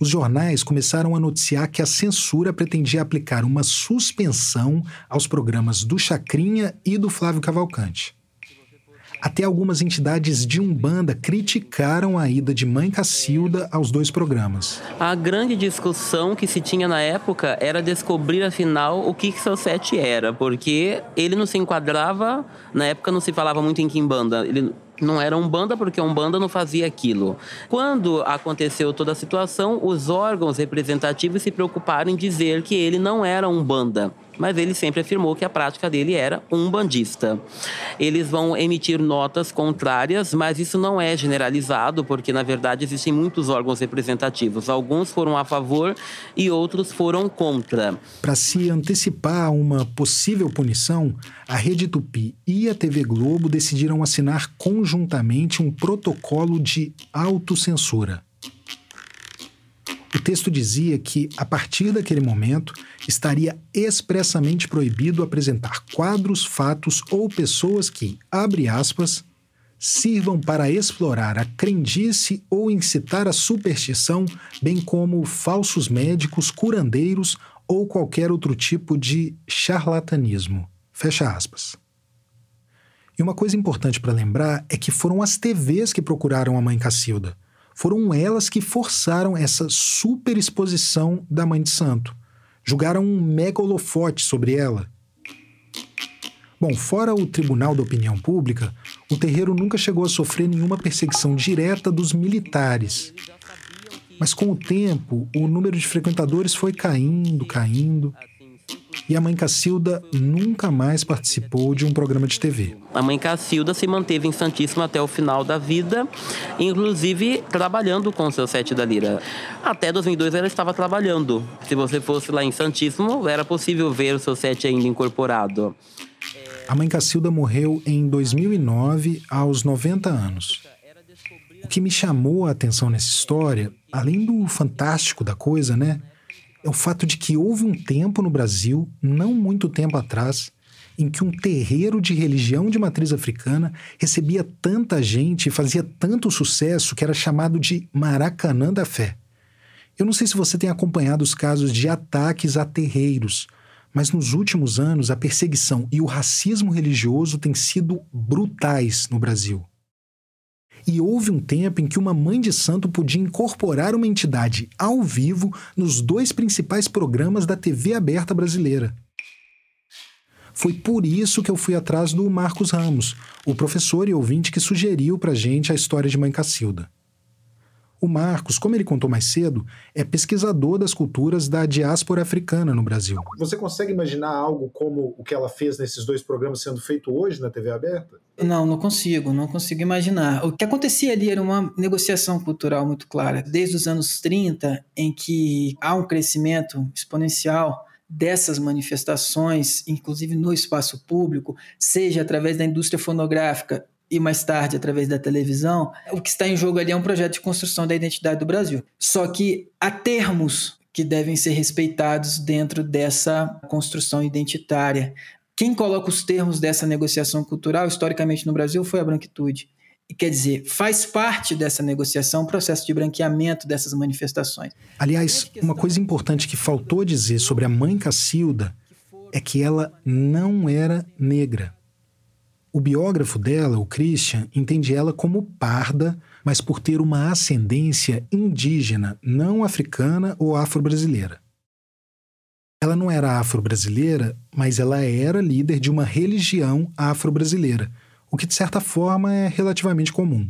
os jornais começaram a noticiar que a censura pretendia aplicar uma suspensão aos programas do Chacrinha e do Flávio Cavalcante. Até algumas entidades de Umbanda criticaram a ida de Mãe Cacilda aos dois programas. A grande discussão que se tinha na época era descobrir, afinal, o que, que seu sete era, porque ele não se enquadrava, na época não se falava muito em Kimbanda, ele não era Umbanda porque a Umbanda não fazia aquilo. Quando aconteceu toda a situação, os órgãos representativos se preocuparam em dizer que ele não era Umbanda mas ele sempre afirmou que a prática dele era um bandista. Eles vão emitir notas contrárias, mas isso não é generalizado, porque na verdade existem muitos órgãos representativos. Alguns foram a favor e outros foram contra. Para se antecipar a uma possível punição, a Rede Tupi e a TV Globo decidiram assinar conjuntamente um protocolo de autocensura. O texto dizia que, a partir daquele momento, estaria expressamente proibido apresentar quadros, fatos ou pessoas que, abre aspas, sirvam para explorar a crendice ou incitar a superstição, bem como falsos médicos, curandeiros ou qualquer outro tipo de charlatanismo. Fecha aspas. E uma coisa importante para lembrar é que foram as TVs que procuraram a mãe Cacilda foram elas que forçaram essa superexposição da Mãe de Santo. Julgaram um mega holofote sobre ela. Bom, fora o Tribunal da Opinião Pública, o terreiro nunca chegou a sofrer nenhuma perseguição direta dos militares. Mas com o tempo, o número de frequentadores foi caindo, caindo e a mãe Cacilda nunca mais participou de um programa de TV. A mãe Cacilda se manteve em Santíssimo até o final da vida, inclusive trabalhando com o seu sete da lira. Até 2002 ela estava trabalhando. Se você fosse lá em Santíssimo, era possível ver o seu sete ainda incorporado. A mãe Cacilda morreu em 2009, aos 90 anos. O que me chamou a atenção nessa história, além do fantástico da coisa, né? É o fato de que houve um tempo no Brasil, não muito tempo atrás, em que um terreiro de religião de matriz africana recebia tanta gente e fazia tanto sucesso que era chamado de Maracanã da Fé. Eu não sei se você tem acompanhado os casos de ataques a terreiros, mas nos últimos anos a perseguição e o racismo religioso têm sido brutais no Brasil. E houve um tempo em que uma mãe de santo podia incorporar uma entidade ao vivo nos dois principais programas da TV aberta brasileira. Foi por isso que eu fui atrás do Marcos Ramos, o professor e ouvinte que sugeriu pra gente a história de Mãe Cacilda. O Marcos, como ele contou mais cedo, é pesquisador das culturas da diáspora africana no Brasil. Você consegue imaginar algo como o que ela fez nesses dois programas sendo feito hoje na TV aberta? Não, não consigo, não consigo imaginar. O que acontecia ali era uma negociação cultural muito clara, desde os anos 30, em que há um crescimento exponencial dessas manifestações, inclusive no espaço público, seja através da indústria fonográfica e mais tarde através da televisão, o que está em jogo ali é um projeto de construção da identidade do Brasil. Só que há termos que devem ser respeitados dentro dessa construção identitária. Quem coloca os termos dessa negociação cultural, historicamente no Brasil, foi a branquitude. E quer dizer, faz parte dessa negociação o processo de branqueamento dessas manifestações. Aliás, uma coisa importante que faltou dizer sobre a mãe Cacilda é que ela não era negra. O biógrafo dela, o Christian, entende ela como parda, mas por ter uma ascendência indígena, não africana ou afro-brasileira. Ela não era afro-brasileira, mas ela era líder de uma religião afro-brasileira, o que de certa forma é relativamente comum.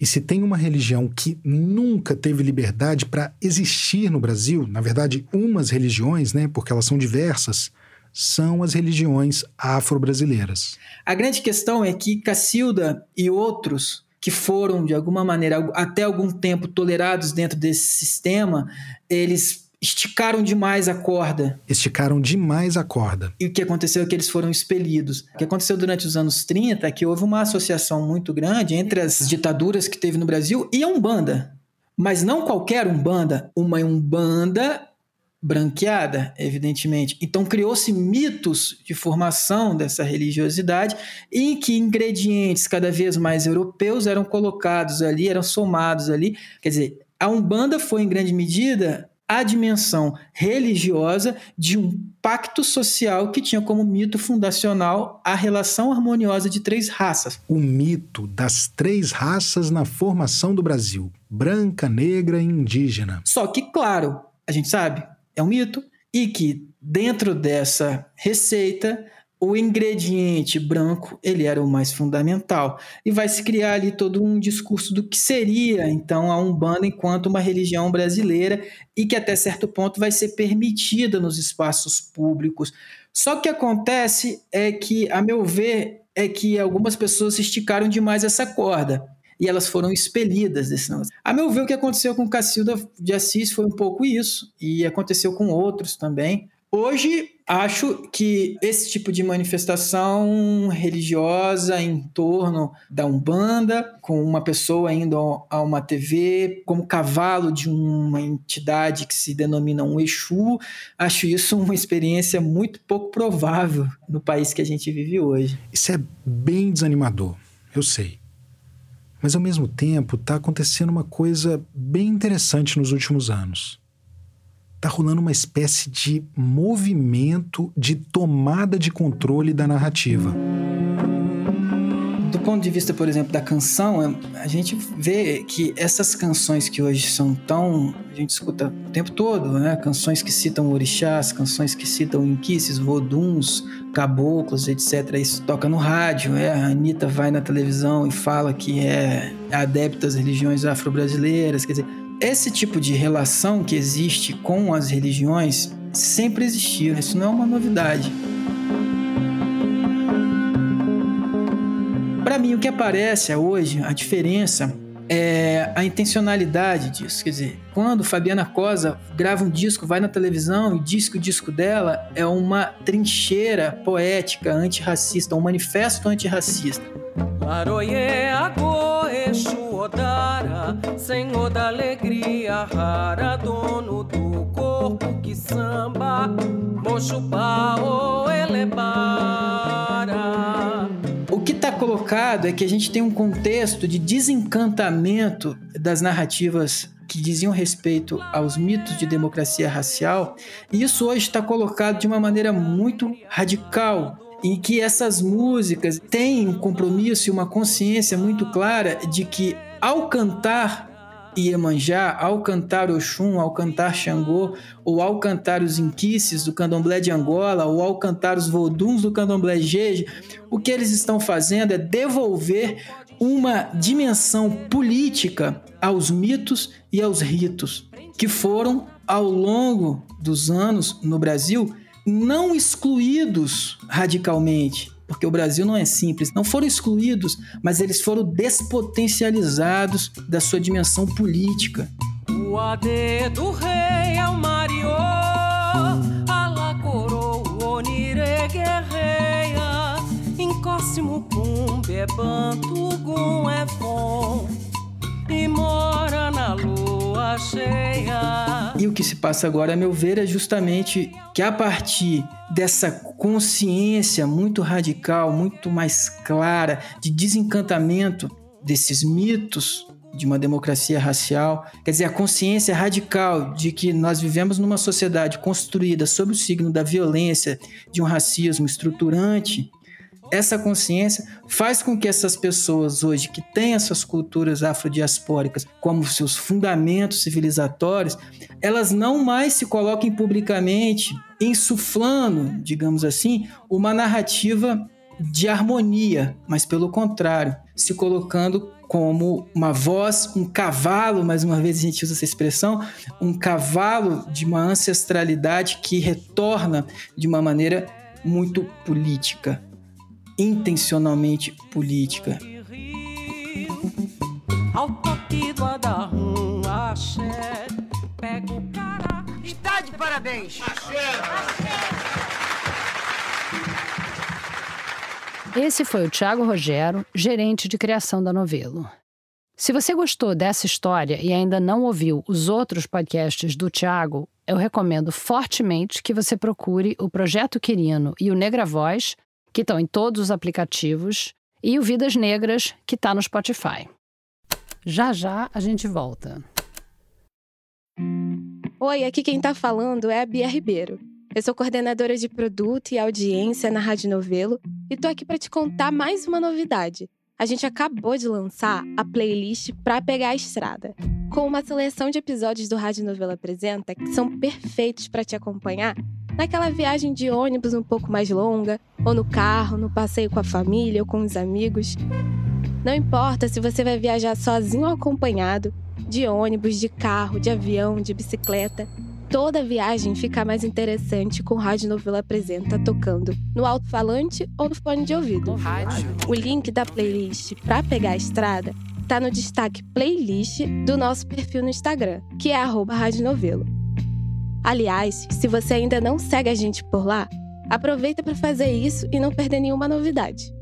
E se tem uma religião que nunca teve liberdade para existir no Brasil, na verdade, umas religiões, né, porque elas são diversas, são as religiões afro-brasileiras. A grande questão é que Cacilda e outros que foram, de alguma maneira, até algum tempo tolerados dentro desse sistema, eles esticaram demais a corda. Esticaram demais a corda. E o que aconteceu é que eles foram expelidos. O que aconteceu durante os anos 30 é que houve uma associação muito grande entre as ditaduras que teve no Brasil e a Umbanda. Mas não qualquer Umbanda, uma Umbanda branqueada, evidentemente. Então criou-se mitos de formação dessa religiosidade em que ingredientes cada vez mais europeus eram colocados ali, eram somados ali. Quer dizer, a Umbanda foi em grande medida a dimensão religiosa de um pacto social que tinha como mito fundacional a relação harmoniosa de três raças. O mito das três raças na formação do Brasil: branca, negra e indígena. Só que, claro, a gente sabe, é um mito e que dentro dessa receita o ingrediente branco ele era o mais fundamental e vai se criar ali todo um discurso do que seria então a umbanda enquanto uma religião brasileira e que até certo ponto vai ser permitida nos espaços públicos. Só que acontece é que, a meu ver, é que algumas pessoas esticaram demais essa corda e elas foram expelidas desse negócio. A meu ver, o que aconteceu com Cacilda de Assis foi um pouco isso, e aconteceu com outros também. Hoje, acho que esse tipo de manifestação religiosa em torno da Umbanda, com uma pessoa indo a uma TV como cavalo de uma entidade que se denomina um Exu, acho isso uma experiência muito pouco provável no país que a gente vive hoje. Isso é bem desanimador, eu sei. Mas ao mesmo tempo, está acontecendo uma coisa bem interessante nos últimos anos está rolando uma espécie de movimento de tomada de controle da narrativa. Do ponto de vista, por exemplo, da canção, é, a gente vê que essas canções que hoje são tão. a gente escuta o tempo todo, né? Canções que citam orixás, canções que citam inquices, voduns, caboclos, etc. Isso toca no rádio, é. A Anitta vai na televisão e fala que é adepta às religiões afro-brasileiras, quer dizer esse tipo de relação que existe com as religiões sempre existiu, isso não é uma novidade. Para mim, o que aparece hoje, a diferença é a intencionalidade disso. Quer dizer, quando Fabiana Cosa grava um disco, vai na televisão e diz que o disco dela é uma trincheira poética antirracista, um manifesto antirracista. Odara, Senhor da alegria rara, dono do corpo que samba, Mochupá ou Elebara. Está colocado é que a gente tem um contexto de desencantamento das narrativas que diziam respeito aos mitos de democracia racial, e isso hoje está colocado de uma maneira muito radical em que essas músicas têm um compromisso e uma consciência muito clara de que ao cantar Iemanjá, ao cantar Oxum, ao cantar Xangô, ou ao cantar os inquices do candomblé de Angola, ou ao cantar os voduns do candomblé Jeje, o que eles estão fazendo é devolver uma dimensão política aos mitos e aos ritos, que foram, ao longo dos anos no Brasil, não excluídos radicalmente, porque o Brasil não é simples, não foram excluídos, mas eles foram despotencializados da sua dimensão política. O AD do rei é o Mario, ala coroa, onire guerreia, encócimo pumbe, é banto, gum é bom e mora na. E o que se passa agora, a meu ver, é justamente que a partir dessa consciência muito radical, muito mais clara de desencantamento desses mitos de uma democracia racial, quer dizer, a consciência radical de que nós vivemos numa sociedade construída sob o signo da violência, de um racismo estruturante, essa consciência faz com que essas pessoas hoje que têm essas culturas afrodiaspóricas como seus fundamentos civilizatórios, elas não mais se coloquem publicamente insuflando, digamos assim, uma narrativa de harmonia, mas pelo contrário, se colocando como uma voz, um cavalo, mais uma vez a gente usa essa expressão, um cavalo de uma ancestralidade que retorna de uma maneira muito política, intencionalmente política. Está de parabéns! Esse foi o Tiago Rogero, gerente de criação da Novelo. Se você gostou dessa história e ainda não ouviu os outros podcasts do Tiago, eu recomendo fortemente que você procure o Projeto Quirino e o Negra Voz que estão em todos os aplicativos, e o Vidas Negras, que está no Spotify. Já já a gente volta. Oi, aqui quem está falando é a Bia Ribeiro. Eu sou coordenadora de produto e audiência na Rádio Novelo e tô aqui para te contar mais uma novidade. A gente acabou de lançar a playlist Pra Pegar a Estrada, com uma seleção de episódios do Rádio Novelo Apresenta que são perfeitos para te acompanhar naquela viagem de ônibus um pouco mais longa, ou no carro, no passeio com a família ou com os amigos. Não importa se você vai viajar sozinho ou acompanhado, de ônibus, de carro, de avião, de bicicleta. Toda viagem fica mais interessante com o Rádio Novela Apresenta tocando no alto-falante ou no fone de ouvido. O link da playlist para pegar a estrada está no destaque playlist do nosso perfil no Instagram, que é Rádio Novelo. Aliás, se você ainda não segue a gente por lá, aproveita para fazer isso e não perder nenhuma novidade.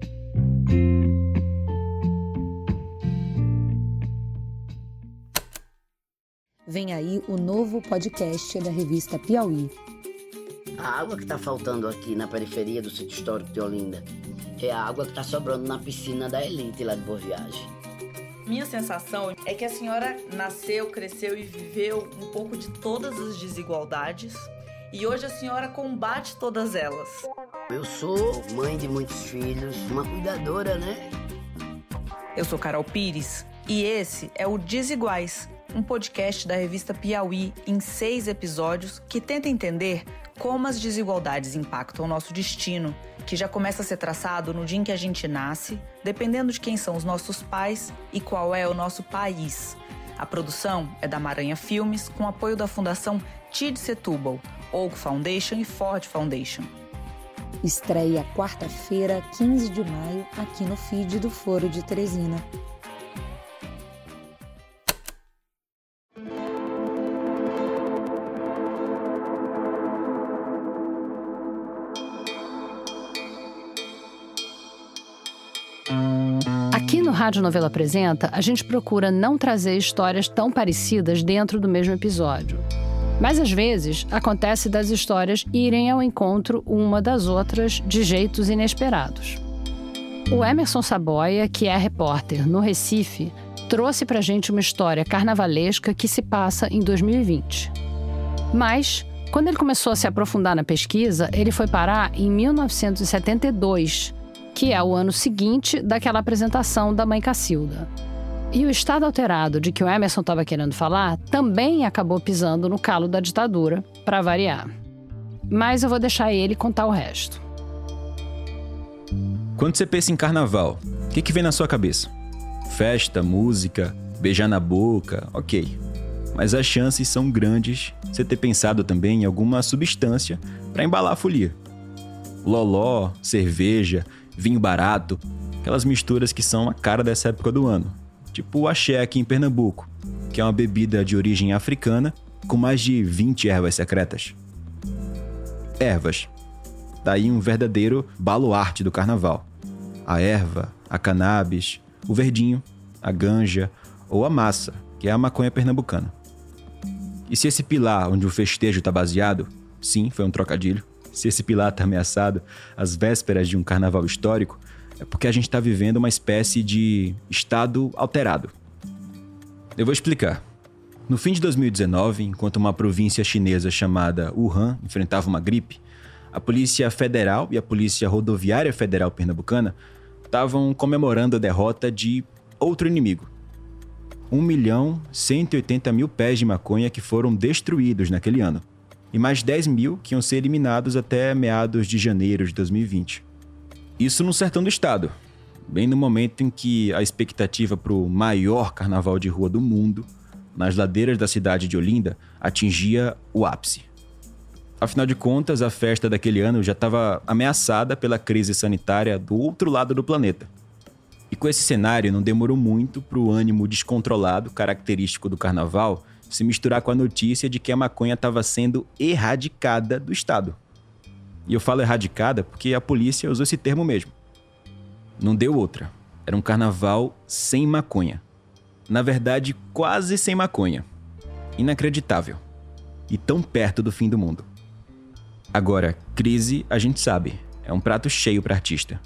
Vem aí o novo podcast da revista Piauí. A água que está faltando aqui na periferia do sítio histórico de Olinda é a água que está sobrando na piscina da elite lá de Boa Viagem. Minha sensação é que a senhora nasceu, cresceu e viveu um pouco de todas as desigualdades e hoje a senhora combate todas elas. Eu sou mãe de muitos filhos, uma cuidadora, né? Eu sou Carol Pires e esse é o Desiguais um podcast da revista Piauí em seis episódios que tenta entender como as desigualdades impactam o nosso destino, que já começa a ser traçado no dia em que a gente nasce, dependendo de quem são os nossos pais e qual é o nosso país. A produção é da Maranha Filmes, com apoio da Fundação TID Setúbal, Oak Foundation e Ford Foundation. Estreia quarta-feira, 15 de maio, aqui no feed do Foro de Teresina. Rádio Novela Apresenta, a gente procura não trazer histórias tão parecidas dentro do mesmo episódio. Mas às vezes acontece das histórias irem ao encontro uma das outras de jeitos inesperados. O Emerson Saboia, que é repórter no Recife, trouxe pra gente uma história carnavalesca que se passa em 2020. Mas, quando ele começou a se aprofundar na pesquisa, ele foi parar em 1972 que é o ano seguinte daquela apresentação da mãe Cacilda. E o estado alterado de que o Emerson estava querendo falar também acabou pisando no calo da ditadura, para variar. Mas eu vou deixar ele contar o resto. Quando você pensa em carnaval, o que, que vem na sua cabeça? Festa, música, beijar na boca, ok. Mas as chances são grandes você ter pensado também em alguma substância para embalar a folia. Loló, cerveja, vinho barato, aquelas misturas que são a cara dessa época do ano. Tipo o axé aqui em Pernambuco, que é uma bebida de origem africana com mais de 20 ervas secretas. Ervas. Daí um verdadeiro baluarte do carnaval. A erva, a cannabis, o verdinho, a ganja ou a massa, que é a maconha pernambucana. E se esse pilar onde o festejo está baseado, sim, foi um trocadilho, se esse pilar está ameaçado às vésperas de um carnaval histórico, é porque a gente está vivendo uma espécie de estado alterado. Eu vou explicar. No fim de 2019, enquanto uma província chinesa chamada Wuhan enfrentava uma gripe, a Polícia Federal e a Polícia Rodoviária Federal Pernambucana estavam comemorando a derrota de outro inimigo. 1 milhão 180 mil pés de maconha que foram destruídos naquele ano e mais 10 mil que iam ser eliminados até meados de janeiro de 2020. Isso no sertão do estado, bem no momento em que a expectativa para o maior carnaval de rua do mundo, nas ladeiras da cidade de Olinda, atingia o ápice. Afinal de contas, a festa daquele ano já estava ameaçada pela crise sanitária do outro lado do planeta. E com esse cenário, não demorou muito para o ânimo descontrolado característico do carnaval se misturar com a notícia de que a maconha estava sendo erradicada do estado. E eu falo erradicada porque a polícia usou esse termo mesmo. Não deu outra. Era um carnaval sem maconha. Na verdade, quase sem maconha. Inacreditável. E tão perto do fim do mundo. Agora, crise, a gente sabe, é um prato cheio para artista.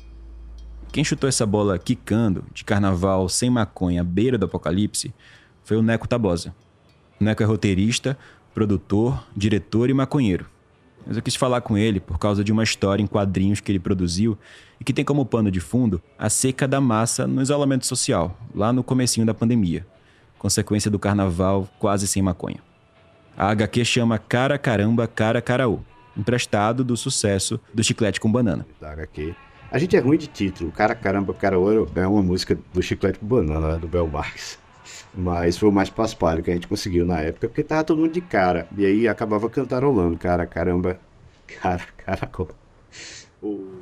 Quem chutou essa bola quicando de carnaval sem maconha à beira do apocalipse foi o Neco Tabosa. Neco é roteirista, produtor, diretor e maconheiro. mas eu quis falar com ele por causa de uma história em quadrinhos que ele produziu e que tem como pano de fundo a seca da massa no isolamento social, lá no comecinho da pandemia, consequência do carnaval quase sem maconha. A HQ chama Cara Caramba Cara Caraú, emprestado do sucesso do Chiclete com Banana. Da HQ. A gente é ruim de título. Cara Caramba Caraú é uma música do Chiclete com Banana, né, do Bel Marx. Mas foi o mais paspalho que a gente conseguiu na época, porque tava todo mundo de cara. E aí acabava cantarolando, cara, caramba, *laughs* cara, caracol.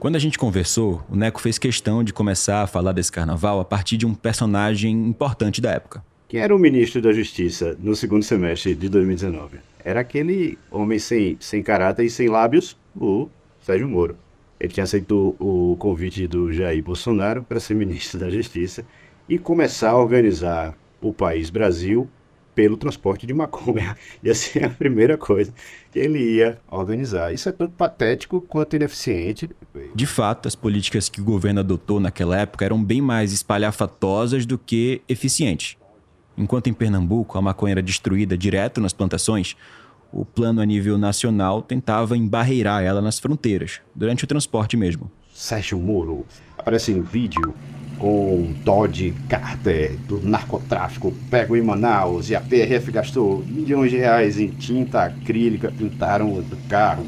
Quando a gente conversou, o Neco fez questão de começar a falar desse carnaval a partir de um personagem importante da época. Quem era o ministro da Justiça no segundo semestre de 2019? Era aquele homem sem, sem caráter e sem lábios, o Sérgio Moro. Ele tinha aceito o convite do Jair Bolsonaro para ser ministro da Justiça e começar a organizar o país Brasil pelo transporte de maconha. *laughs* Ia ser a primeira coisa que ele ia organizar. Isso é tanto patético quanto ineficiente. De fato, as políticas que o governo adotou naquela época eram bem mais espalhafatosas do que eficientes. Enquanto em Pernambuco a maconha era destruída direto nas plantações, o plano a nível nacional tentava embarreirar ela nas fronteiras, durante o transporte mesmo. Sérgio Moro aparece em vídeo com Dodge Carter do narcotráfico pego em Manaus e a PRF gastou milhões de reais em tinta acrílica, pintaram o carro.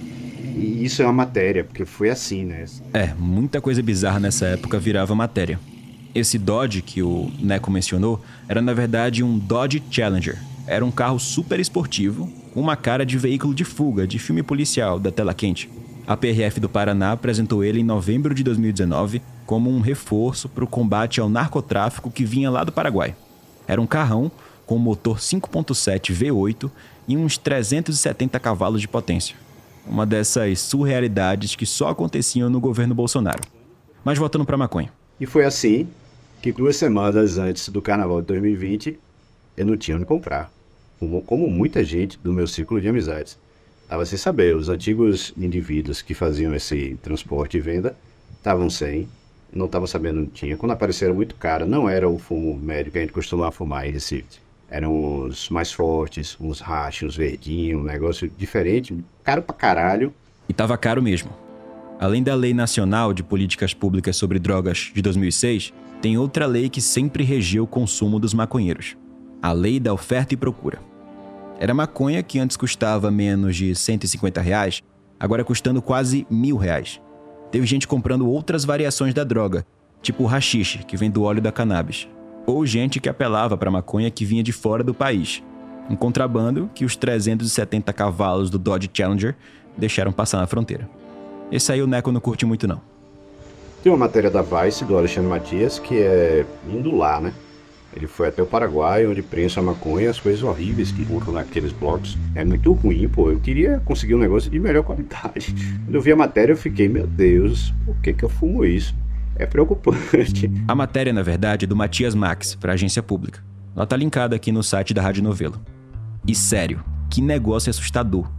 E isso é uma matéria, porque foi assim, né? É, muita coisa bizarra nessa época virava matéria. Esse Dodge que o Neco mencionou era na verdade um Dodge Challenger. Era um carro super esportivo, com uma cara de veículo de fuga de filme policial da tela quente. A PRF do Paraná apresentou ele em novembro de 2019 como um reforço para o combate ao narcotráfico que vinha lá do Paraguai. Era um carrão com motor 5.7 V8 e uns 370 cavalos de potência. Uma dessas surrealidades que só aconteciam no governo Bolsonaro. Mas voltando para maconha. E foi assim que duas semanas antes do carnaval de 2020 eu não tinha onde comprar. Como, muita gente do meu círculo de amizades. Estava sem saber, os antigos indivíduos que faziam esse transporte e venda estavam sem, não estavam sabendo onde tinha. Quando apareceram muito caro, não era o fumo médio que a gente costumava fumar em Recife. Eram os mais fortes, uns rachos, uns verdinhos, um negócio diferente, caro pra caralho. E tava caro mesmo. Além da Lei Nacional de Políticas Públicas sobre Drogas de 2006, tem outra lei que sempre regeu o consumo dos maconheiros: a Lei da Oferta e Procura. Era maconha que antes custava menos de 150 reais, agora custando quase mil reais. Teve gente comprando outras variações da droga, tipo o rachixe, que vem do óleo da cannabis. Ou gente que apelava para maconha que vinha de fora do país. Um contrabando que os 370 cavalos do Dodge Challenger deixaram passar na fronteira. Esse aí o Neco não curte muito não. Tem uma matéria da Vice, do Alexandre Matias, que é indo lá, né? Ele foi até o Paraguai, onde prensa a maconha, as coisas horríveis que encontram naqueles blocos. É muito ruim, pô. Eu queria conseguir um negócio de melhor qualidade. *laughs* Quando eu vi a matéria, eu fiquei, meu Deus, por que, que eu fumo isso? É preocupante. *laughs* A matéria, na verdade, é do Matias Max, para a agência pública. Ela tá linkada aqui no site da Rádio Novelo. E sério, que negócio assustador.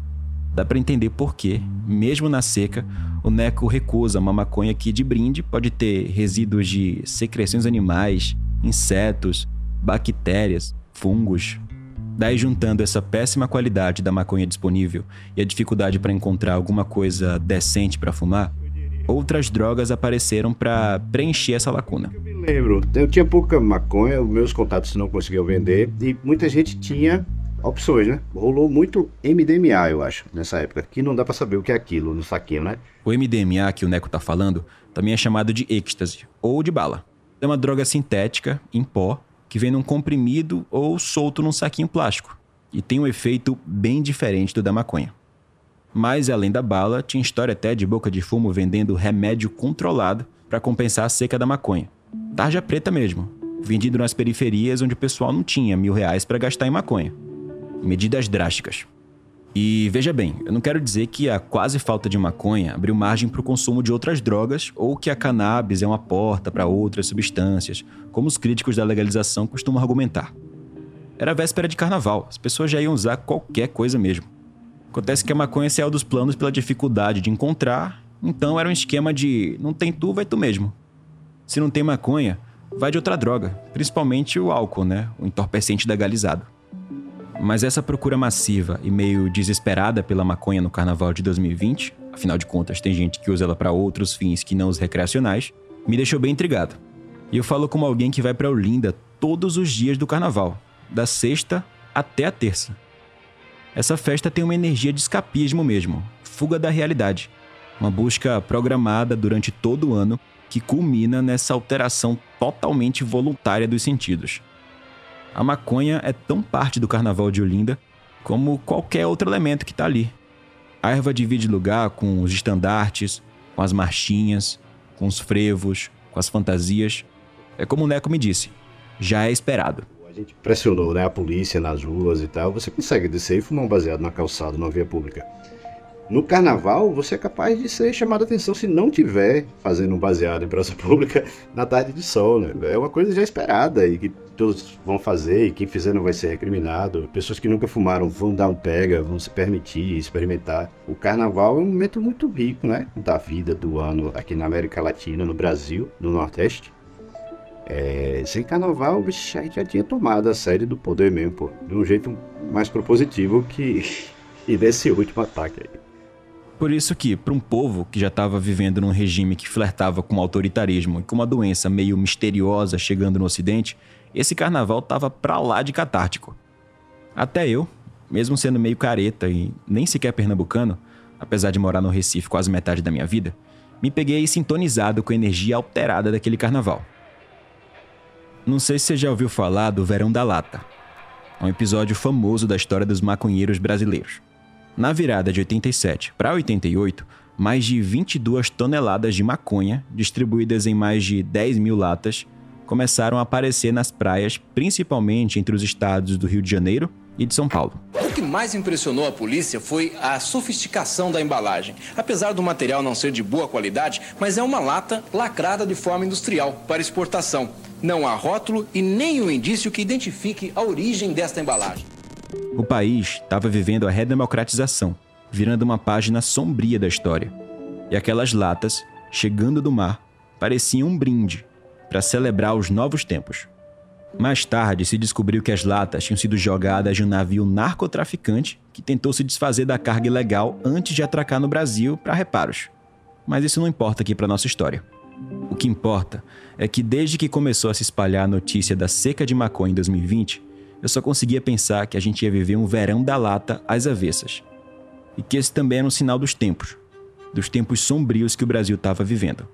Dá para entender por que, mesmo na seca, o Neco recusa uma maconha que de brinde pode ter resíduos de secreções animais, insetos, bactérias, fungos. Daí, juntando essa péssima qualidade da maconha disponível e a dificuldade para encontrar alguma coisa decente para fumar, outras drogas apareceram para preencher essa lacuna. Eu me lembro, eu tinha pouca maconha, os meus contatos não conseguiam vender e muita gente tinha opções, né? Rolou muito MDMA, eu acho, nessa época, que não dá para saber o que é aquilo no saquinho, né? O MDMA que o Neco tá falando também é chamado de êxtase ou de bala. É uma droga sintética, em pó, que vem num comprimido ou solto num saquinho plástico. E tem um efeito bem diferente do da maconha. Mas, além da bala, tinha história até de boca de fumo vendendo remédio controlado para compensar a seca da maconha. Tarja preta mesmo, vendido nas periferias onde o pessoal não tinha mil reais para gastar em maconha. Medidas drásticas. E veja bem, eu não quero dizer que a quase falta de maconha abriu margem para o consumo de outras drogas ou que a cannabis é uma porta para outras substâncias, como os críticos da legalização costumam argumentar. Era véspera de carnaval, as pessoas já iam usar qualquer coisa mesmo. Acontece que a maconha saiu dos planos pela dificuldade de encontrar, então era um esquema de não tem tu, vai tu mesmo. Se não tem maconha, vai de outra droga, principalmente o álcool, né? O entorpecente legalizado. Mas essa procura massiva e meio desesperada pela maconha no carnaval de 2020, afinal de contas tem gente que usa ela para outros fins que não os recreacionais, me deixou bem intrigado. E eu falo como alguém que vai para Olinda todos os dias do carnaval, da sexta até a terça. Essa festa tem uma energia de escapismo mesmo, fuga da realidade, uma busca programada durante todo o ano que culmina nessa alteração totalmente voluntária dos sentidos. A maconha é tão parte do carnaval de Olinda como qualquer outro elemento que está ali. A erva divide lugar com os estandartes, com as marchinhas, com os frevos, com as fantasias. É como o Neco me disse, já é esperado. A gente pressionou né, a polícia nas ruas e tal. Você consegue descer e fumar um baseado na calçada, na via pública. No carnaval, você é capaz de ser chamado a atenção se não tiver fazendo um baseado em praça pública na tarde de sol, né? É uma coisa já esperada e que todos vão fazer e quem fizer não vai ser recriminado. Pessoas que nunca fumaram vão dar um pega, vão se permitir experimentar. O carnaval é um momento muito rico, né? Da vida do ano aqui na América Latina, no Brasil, no Nordeste. É, sem carnaval, bicho já tinha tomado a série do poder mesmo, pô. De um jeito mais propositivo que. *laughs* e desse último ataque aí. Por isso que, para um povo que já estava vivendo num regime que flertava com o autoritarismo e com uma doença meio misteriosa chegando no ocidente, esse carnaval estava pra lá de catártico. Até eu, mesmo sendo meio careta e nem sequer pernambucano, apesar de morar no Recife quase metade da minha vida, me peguei sintonizado com a energia alterada daquele carnaval. Não sei se você já ouviu falar do Verão da Lata, um episódio famoso da história dos maconheiros brasileiros. Na virada de 87 para 88, mais de 22 toneladas de maconha, distribuídas em mais de 10 mil latas, começaram a aparecer nas praias, principalmente entre os estados do Rio de Janeiro e de São Paulo. O que mais impressionou a polícia foi a sofisticação da embalagem. Apesar do material não ser de boa qualidade, mas é uma lata lacrada de forma industrial para exportação. Não há rótulo e nenhum indício que identifique a origem desta embalagem. O país estava vivendo a redemocratização, virando uma página sombria da história. E aquelas latas, chegando do mar, pareciam um brinde para celebrar os novos tempos. Mais tarde se descobriu que as latas tinham sido jogadas de um navio narcotraficante que tentou se desfazer da carga ilegal antes de atracar no Brasil para reparos. Mas isso não importa aqui para nossa história. O que importa é que desde que começou a se espalhar a notícia da seca de maconha em 2020, eu só conseguia pensar que a gente ia viver um verão da lata às avessas. E que esse também era um sinal dos tempos, dos tempos sombrios que o Brasil estava vivendo.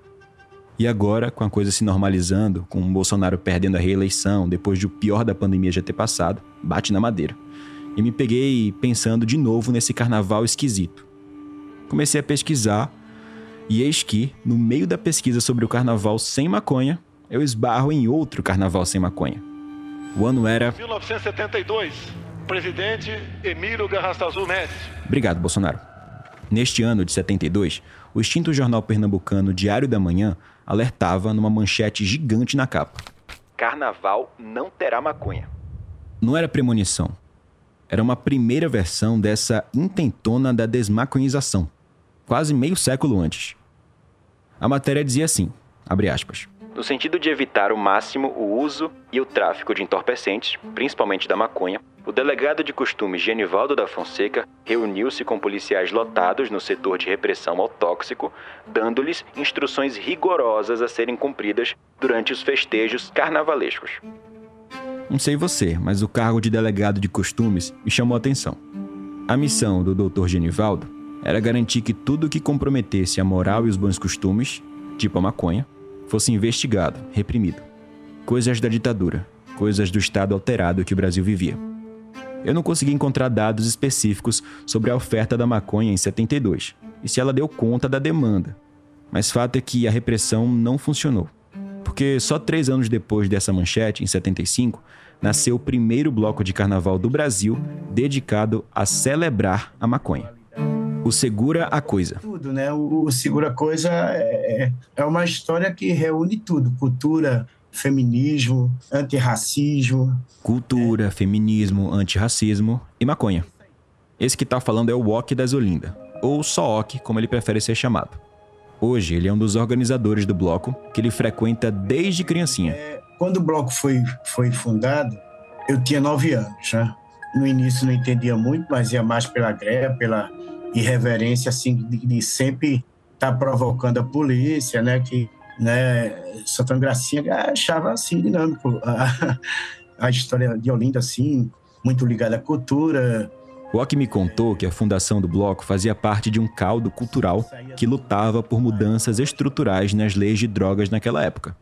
E agora, com a coisa se normalizando, com o Bolsonaro perdendo a reeleição depois de o pior da pandemia já ter passado, bate na madeira. E me peguei pensando de novo nesse carnaval esquisito. Comecei a pesquisar, e eis que, no meio da pesquisa sobre o carnaval sem maconha, eu esbarro em outro carnaval sem maconha. O ano era. 1972. Presidente Emílio Garrastazu Médici. Obrigado, Bolsonaro. Neste ano de 72, o extinto jornal pernambucano Diário da Manhã alertava numa manchete gigante na capa: Carnaval não terá maconha. Não era premonição. Era uma primeira versão dessa intentona da desmaconização, quase meio século antes. A matéria dizia assim, abre aspas, no sentido de evitar ao máximo o uso e o tráfico de entorpecentes, principalmente da maconha, o delegado de costumes Genivaldo da Fonseca reuniu-se com policiais lotados no setor de repressão ao tóxico, dando-lhes instruções rigorosas a serem cumpridas durante os festejos carnavalescos. Não sei você, mas o cargo de delegado de costumes me chamou a atenção. A missão do Dr. Genivaldo era garantir que tudo que comprometesse a moral e os bons costumes, tipo a maconha, fosse investigado, reprimido. Coisas da ditadura, coisas do estado alterado que o Brasil vivia. Eu não consegui encontrar dados específicos sobre a oferta da maconha em 72 e se ela deu conta da demanda. Mas fato é que a repressão não funcionou. Porque só três anos depois dessa manchete, em 75, nasceu o primeiro bloco de carnaval do Brasil dedicado a celebrar a maconha. O Segura a Coisa. Tudo, né? O, o Segura a Coisa é, é, é uma história que reúne tudo: cultura, feminismo, antirracismo. Cultura, é. feminismo, antirracismo e maconha. Esse que tá falando é o Walk das Olinda, ou só Ok, como ele prefere ser chamado. Hoje ele é um dos organizadores do bloco, que ele frequenta desde criancinha. É, quando o bloco foi, foi fundado, eu tinha nove anos, né? no início não entendia muito, mas ia mais pela greve, pela irreverência, assim, de, de sempre estar tá provocando a polícia, né? Que, né, Santana Gracinha achava, assim, dinâmico a, a história de Olinda, assim, muito ligada à cultura, o Ok me contou que a fundação do bloco fazia parte de um caldo cultural que lutava por mudanças estruturais nas leis de drogas naquela época.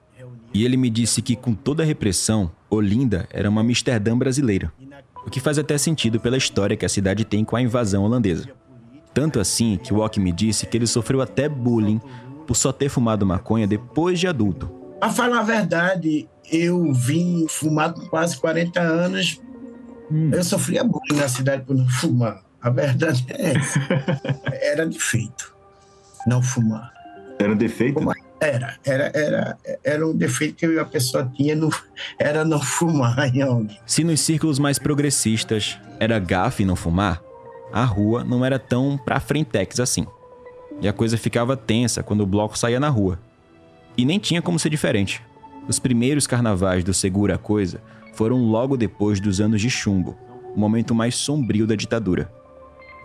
E ele me disse que, com toda a repressão, Olinda era uma Amsterdã brasileira. O que faz até sentido pela história que a cidade tem com a invasão holandesa. Tanto assim que o Ok me disse que ele sofreu até bullying por só ter fumado maconha depois de adulto. A falar a verdade, eu vim fumar com quase 40 anos Hum. Eu sofria bullying na cidade por não fumar. A verdade é essa. *laughs* Era defeito não fumar. Era defeito? Era, era, era, era um defeito que a pessoa tinha, no, era não fumar *laughs* em alguém. Se nos círculos mais progressistas era gafe não fumar, a rua não era tão pra frentex assim. E a coisa ficava tensa quando o bloco saía na rua. E nem tinha como ser diferente. Os primeiros carnavais do Segura Coisa foram logo depois dos anos de chumbo, o momento mais sombrio da ditadura.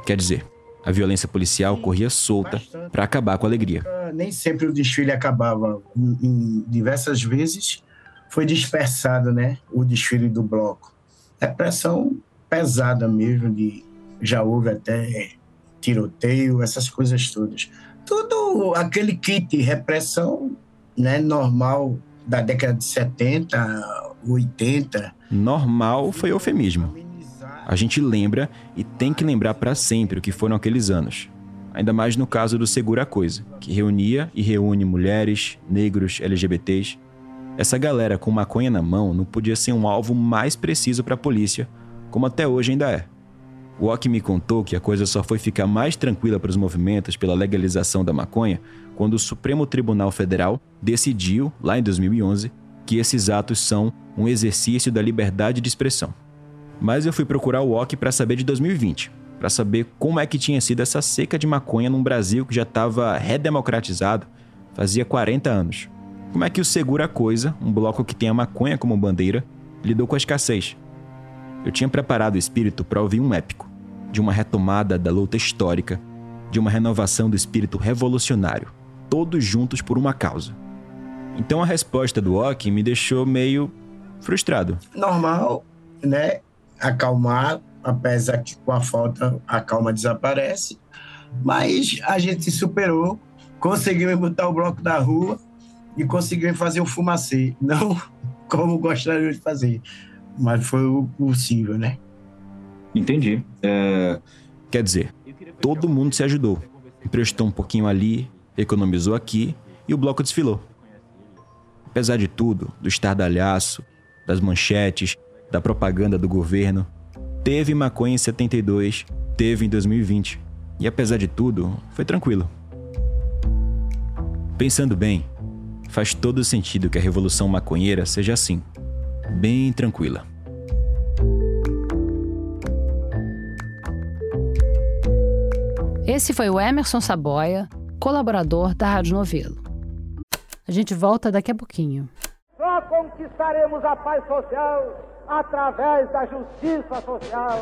Quer dizer, a violência policial corria solta para acabar com a alegria. Nem sempre o desfile acabava. Em diversas vezes foi dispersado, né, o desfile do bloco. Repressão pesada mesmo de já houve até tiroteio, essas coisas todas. Tudo aquele kit repressão, né, normal da década de 70, 80. Normal foi eufemismo. A gente lembra e tem que lembrar para sempre o que foram aqueles anos. Ainda mais no caso do Segura Coisa, que reunia e reúne mulheres, negros, LGBTs. Essa galera com maconha na mão não podia ser um alvo mais preciso para a polícia, como até hoje ainda é. O Ok me contou que a coisa só foi ficar mais tranquila para os movimentos pela legalização da maconha quando o Supremo Tribunal Federal decidiu, lá em 2011, que esses atos são um exercício da liberdade de expressão. Mas eu fui procurar o OK para saber de 2020, para saber como é que tinha sido essa seca de maconha num Brasil que já estava redemocratizado fazia 40 anos. Como é que o Segura Coisa, um bloco que tem a maconha como bandeira, lidou com a escassez? Eu tinha preparado o espírito para ouvir um épico, de uma retomada da luta histórica, de uma renovação do espírito revolucionário, todos juntos por uma causa. Então a resposta do Ok me deixou meio frustrado. Normal, né? Acalmar, apesar que com a falta a calma desaparece. Mas a gente superou, conseguimos botar o bloco da rua e conseguimos fazer o fumacê. Não *laughs* como gostaríamos de fazer, mas foi o possível, né? Entendi. É... Quer dizer, todo mundo se ajudou. Emprestou um pouquinho ali, economizou aqui e o bloco desfilou. Apesar de tudo, do estardalhaço, das manchetes, da propaganda do governo, teve maconha em 72, teve em 2020. E apesar de tudo, foi tranquilo. Pensando bem, faz todo sentido que a revolução maconheira seja assim, bem tranquila. Esse foi o Emerson Saboia, colaborador da Rádio Novelo. A gente volta daqui a pouquinho. Só conquistaremos a paz social através da justiça social.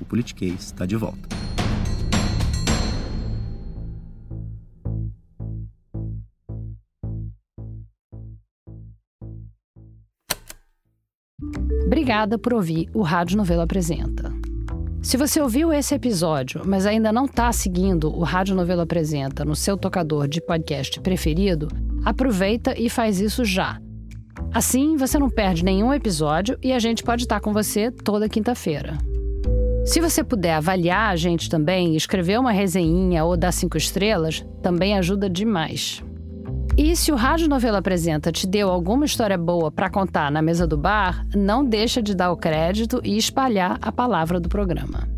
o Politiquês está de volta. Obrigada por ouvir o Rádio Novelo Apresenta. Se você ouviu esse episódio, mas ainda não está seguindo o Rádio Novelo Apresenta no seu tocador de podcast preferido, aproveita e faz isso já. Assim, você não perde nenhum episódio e a gente pode estar com você toda quinta-feira. Se você puder avaliar a gente também, escrever uma resenhinha ou dar cinco estrelas, também ajuda demais. E se o Rádio Novela Apresenta te deu alguma história boa para contar na mesa do bar, não deixa de dar o crédito e espalhar a palavra do programa.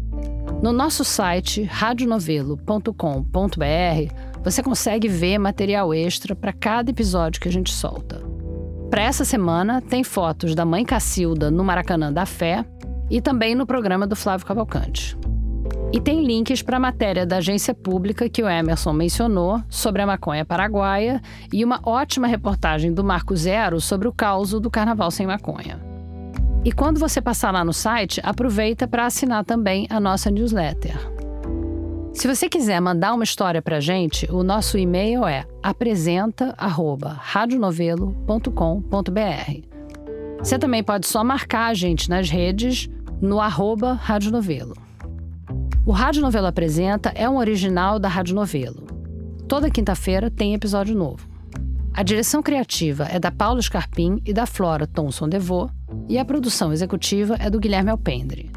No nosso site radionovelo.com.br, você consegue ver material extra para cada episódio que a gente solta. Para essa semana, tem fotos da mãe Cacilda no Maracanã da Fé e também no programa do Flávio Cavalcante. E tem links para a matéria da agência pública que o Emerson mencionou sobre a maconha paraguaia e uma ótima reportagem do Marco Zero sobre o caos do Carnaval sem maconha. E quando você passar lá no site, aproveita para assinar também a nossa newsletter. Se você quiser mandar uma história para a gente, o nosso e-mail é apresenta@radionovelo.com.br. Você também pode só marcar a gente nas redes no arroba Rádio Novelo. O Rádio Novelo Apresenta é um original da Rádio Novelo. Toda quinta-feira tem episódio novo. A direção criativa é da Paula Scarpim e da Flora Thomson Devô, e a produção executiva é do Guilherme Alpendre.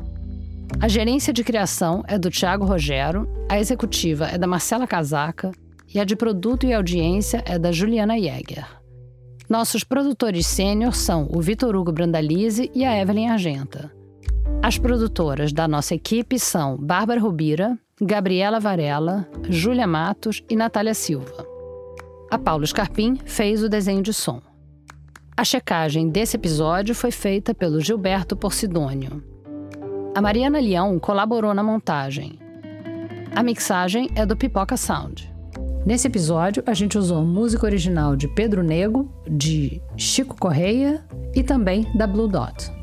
A gerência de criação é do Tiago Rogero, a executiva é da Marcela Casaca e a de produto e audiência é da Juliana Jäger. Nossos produtores sênior são o Vitor Hugo Brandalize e a Evelyn Argenta. As produtoras da nossa equipe são Bárbara Rubira, Gabriela Varela, Júlia Matos e Natália Silva. A Paulo Scarpim fez o desenho de som. A checagem desse episódio foi feita pelo Gilberto Porcidônio. A Mariana Leão colaborou na montagem. A mixagem é do Pipoca Sound. Nesse episódio, a gente usou música original de Pedro Nego, de Chico Correia e também da Blue Dot.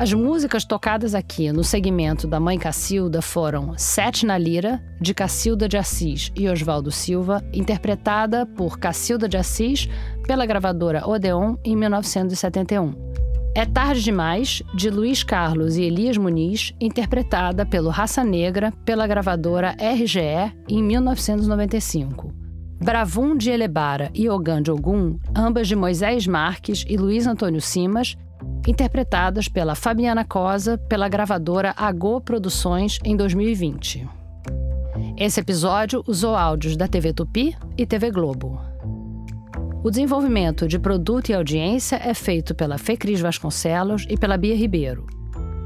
As músicas tocadas aqui no segmento da Mãe Cacilda foram Sete na Lira, de Cacilda de Assis e Oswaldo Silva, interpretada por Cacilda de Assis pela gravadora Odeon em 1971. É Tarde Demais, de Luiz Carlos e Elias Muniz, interpretada pelo Raça Negra pela gravadora RGE em 1995. Bravum de Elebara e Ogan de Ogum, ambas de Moisés Marques e Luiz Antônio Simas, interpretadas pela Fabiana Cosa pela gravadora Agô Produções em 2020. Esse episódio usou áudios da TV Tupi e TV Globo. O desenvolvimento de produto e audiência é feito pela Fecris Vasconcelos e pela Bia Ribeiro.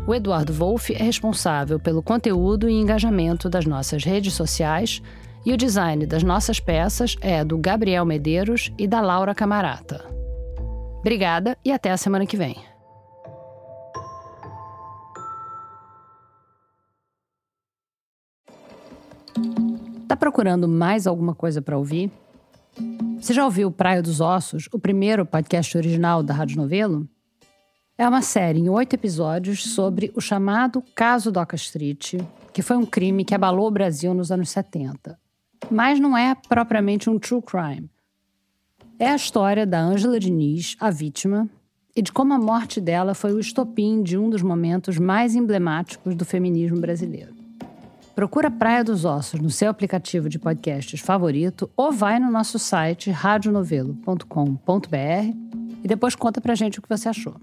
O Eduardo Wolff é responsável pelo conteúdo e engajamento das nossas redes sociais e o design das nossas peças é do Gabriel Medeiros e da Laura Camarata. Obrigada e até a semana que vem. Tá procurando mais alguma coisa para ouvir? Você já ouviu Praia dos Ossos, o primeiro podcast original da Rádio Novelo? É uma série em oito episódios sobre o chamado Caso Doca Street, que foi um crime que abalou o Brasil nos anos 70. Mas não é propriamente um true crime. É a história da Ângela Diniz, a vítima, e de como a morte dela foi o estopim de um dos momentos mais emblemáticos do feminismo brasileiro. Procura Praia dos Ossos no seu aplicativo de podcasts favorito ou vai no nosso site radionovelo.com.br e depois conta pra gente o que você achou.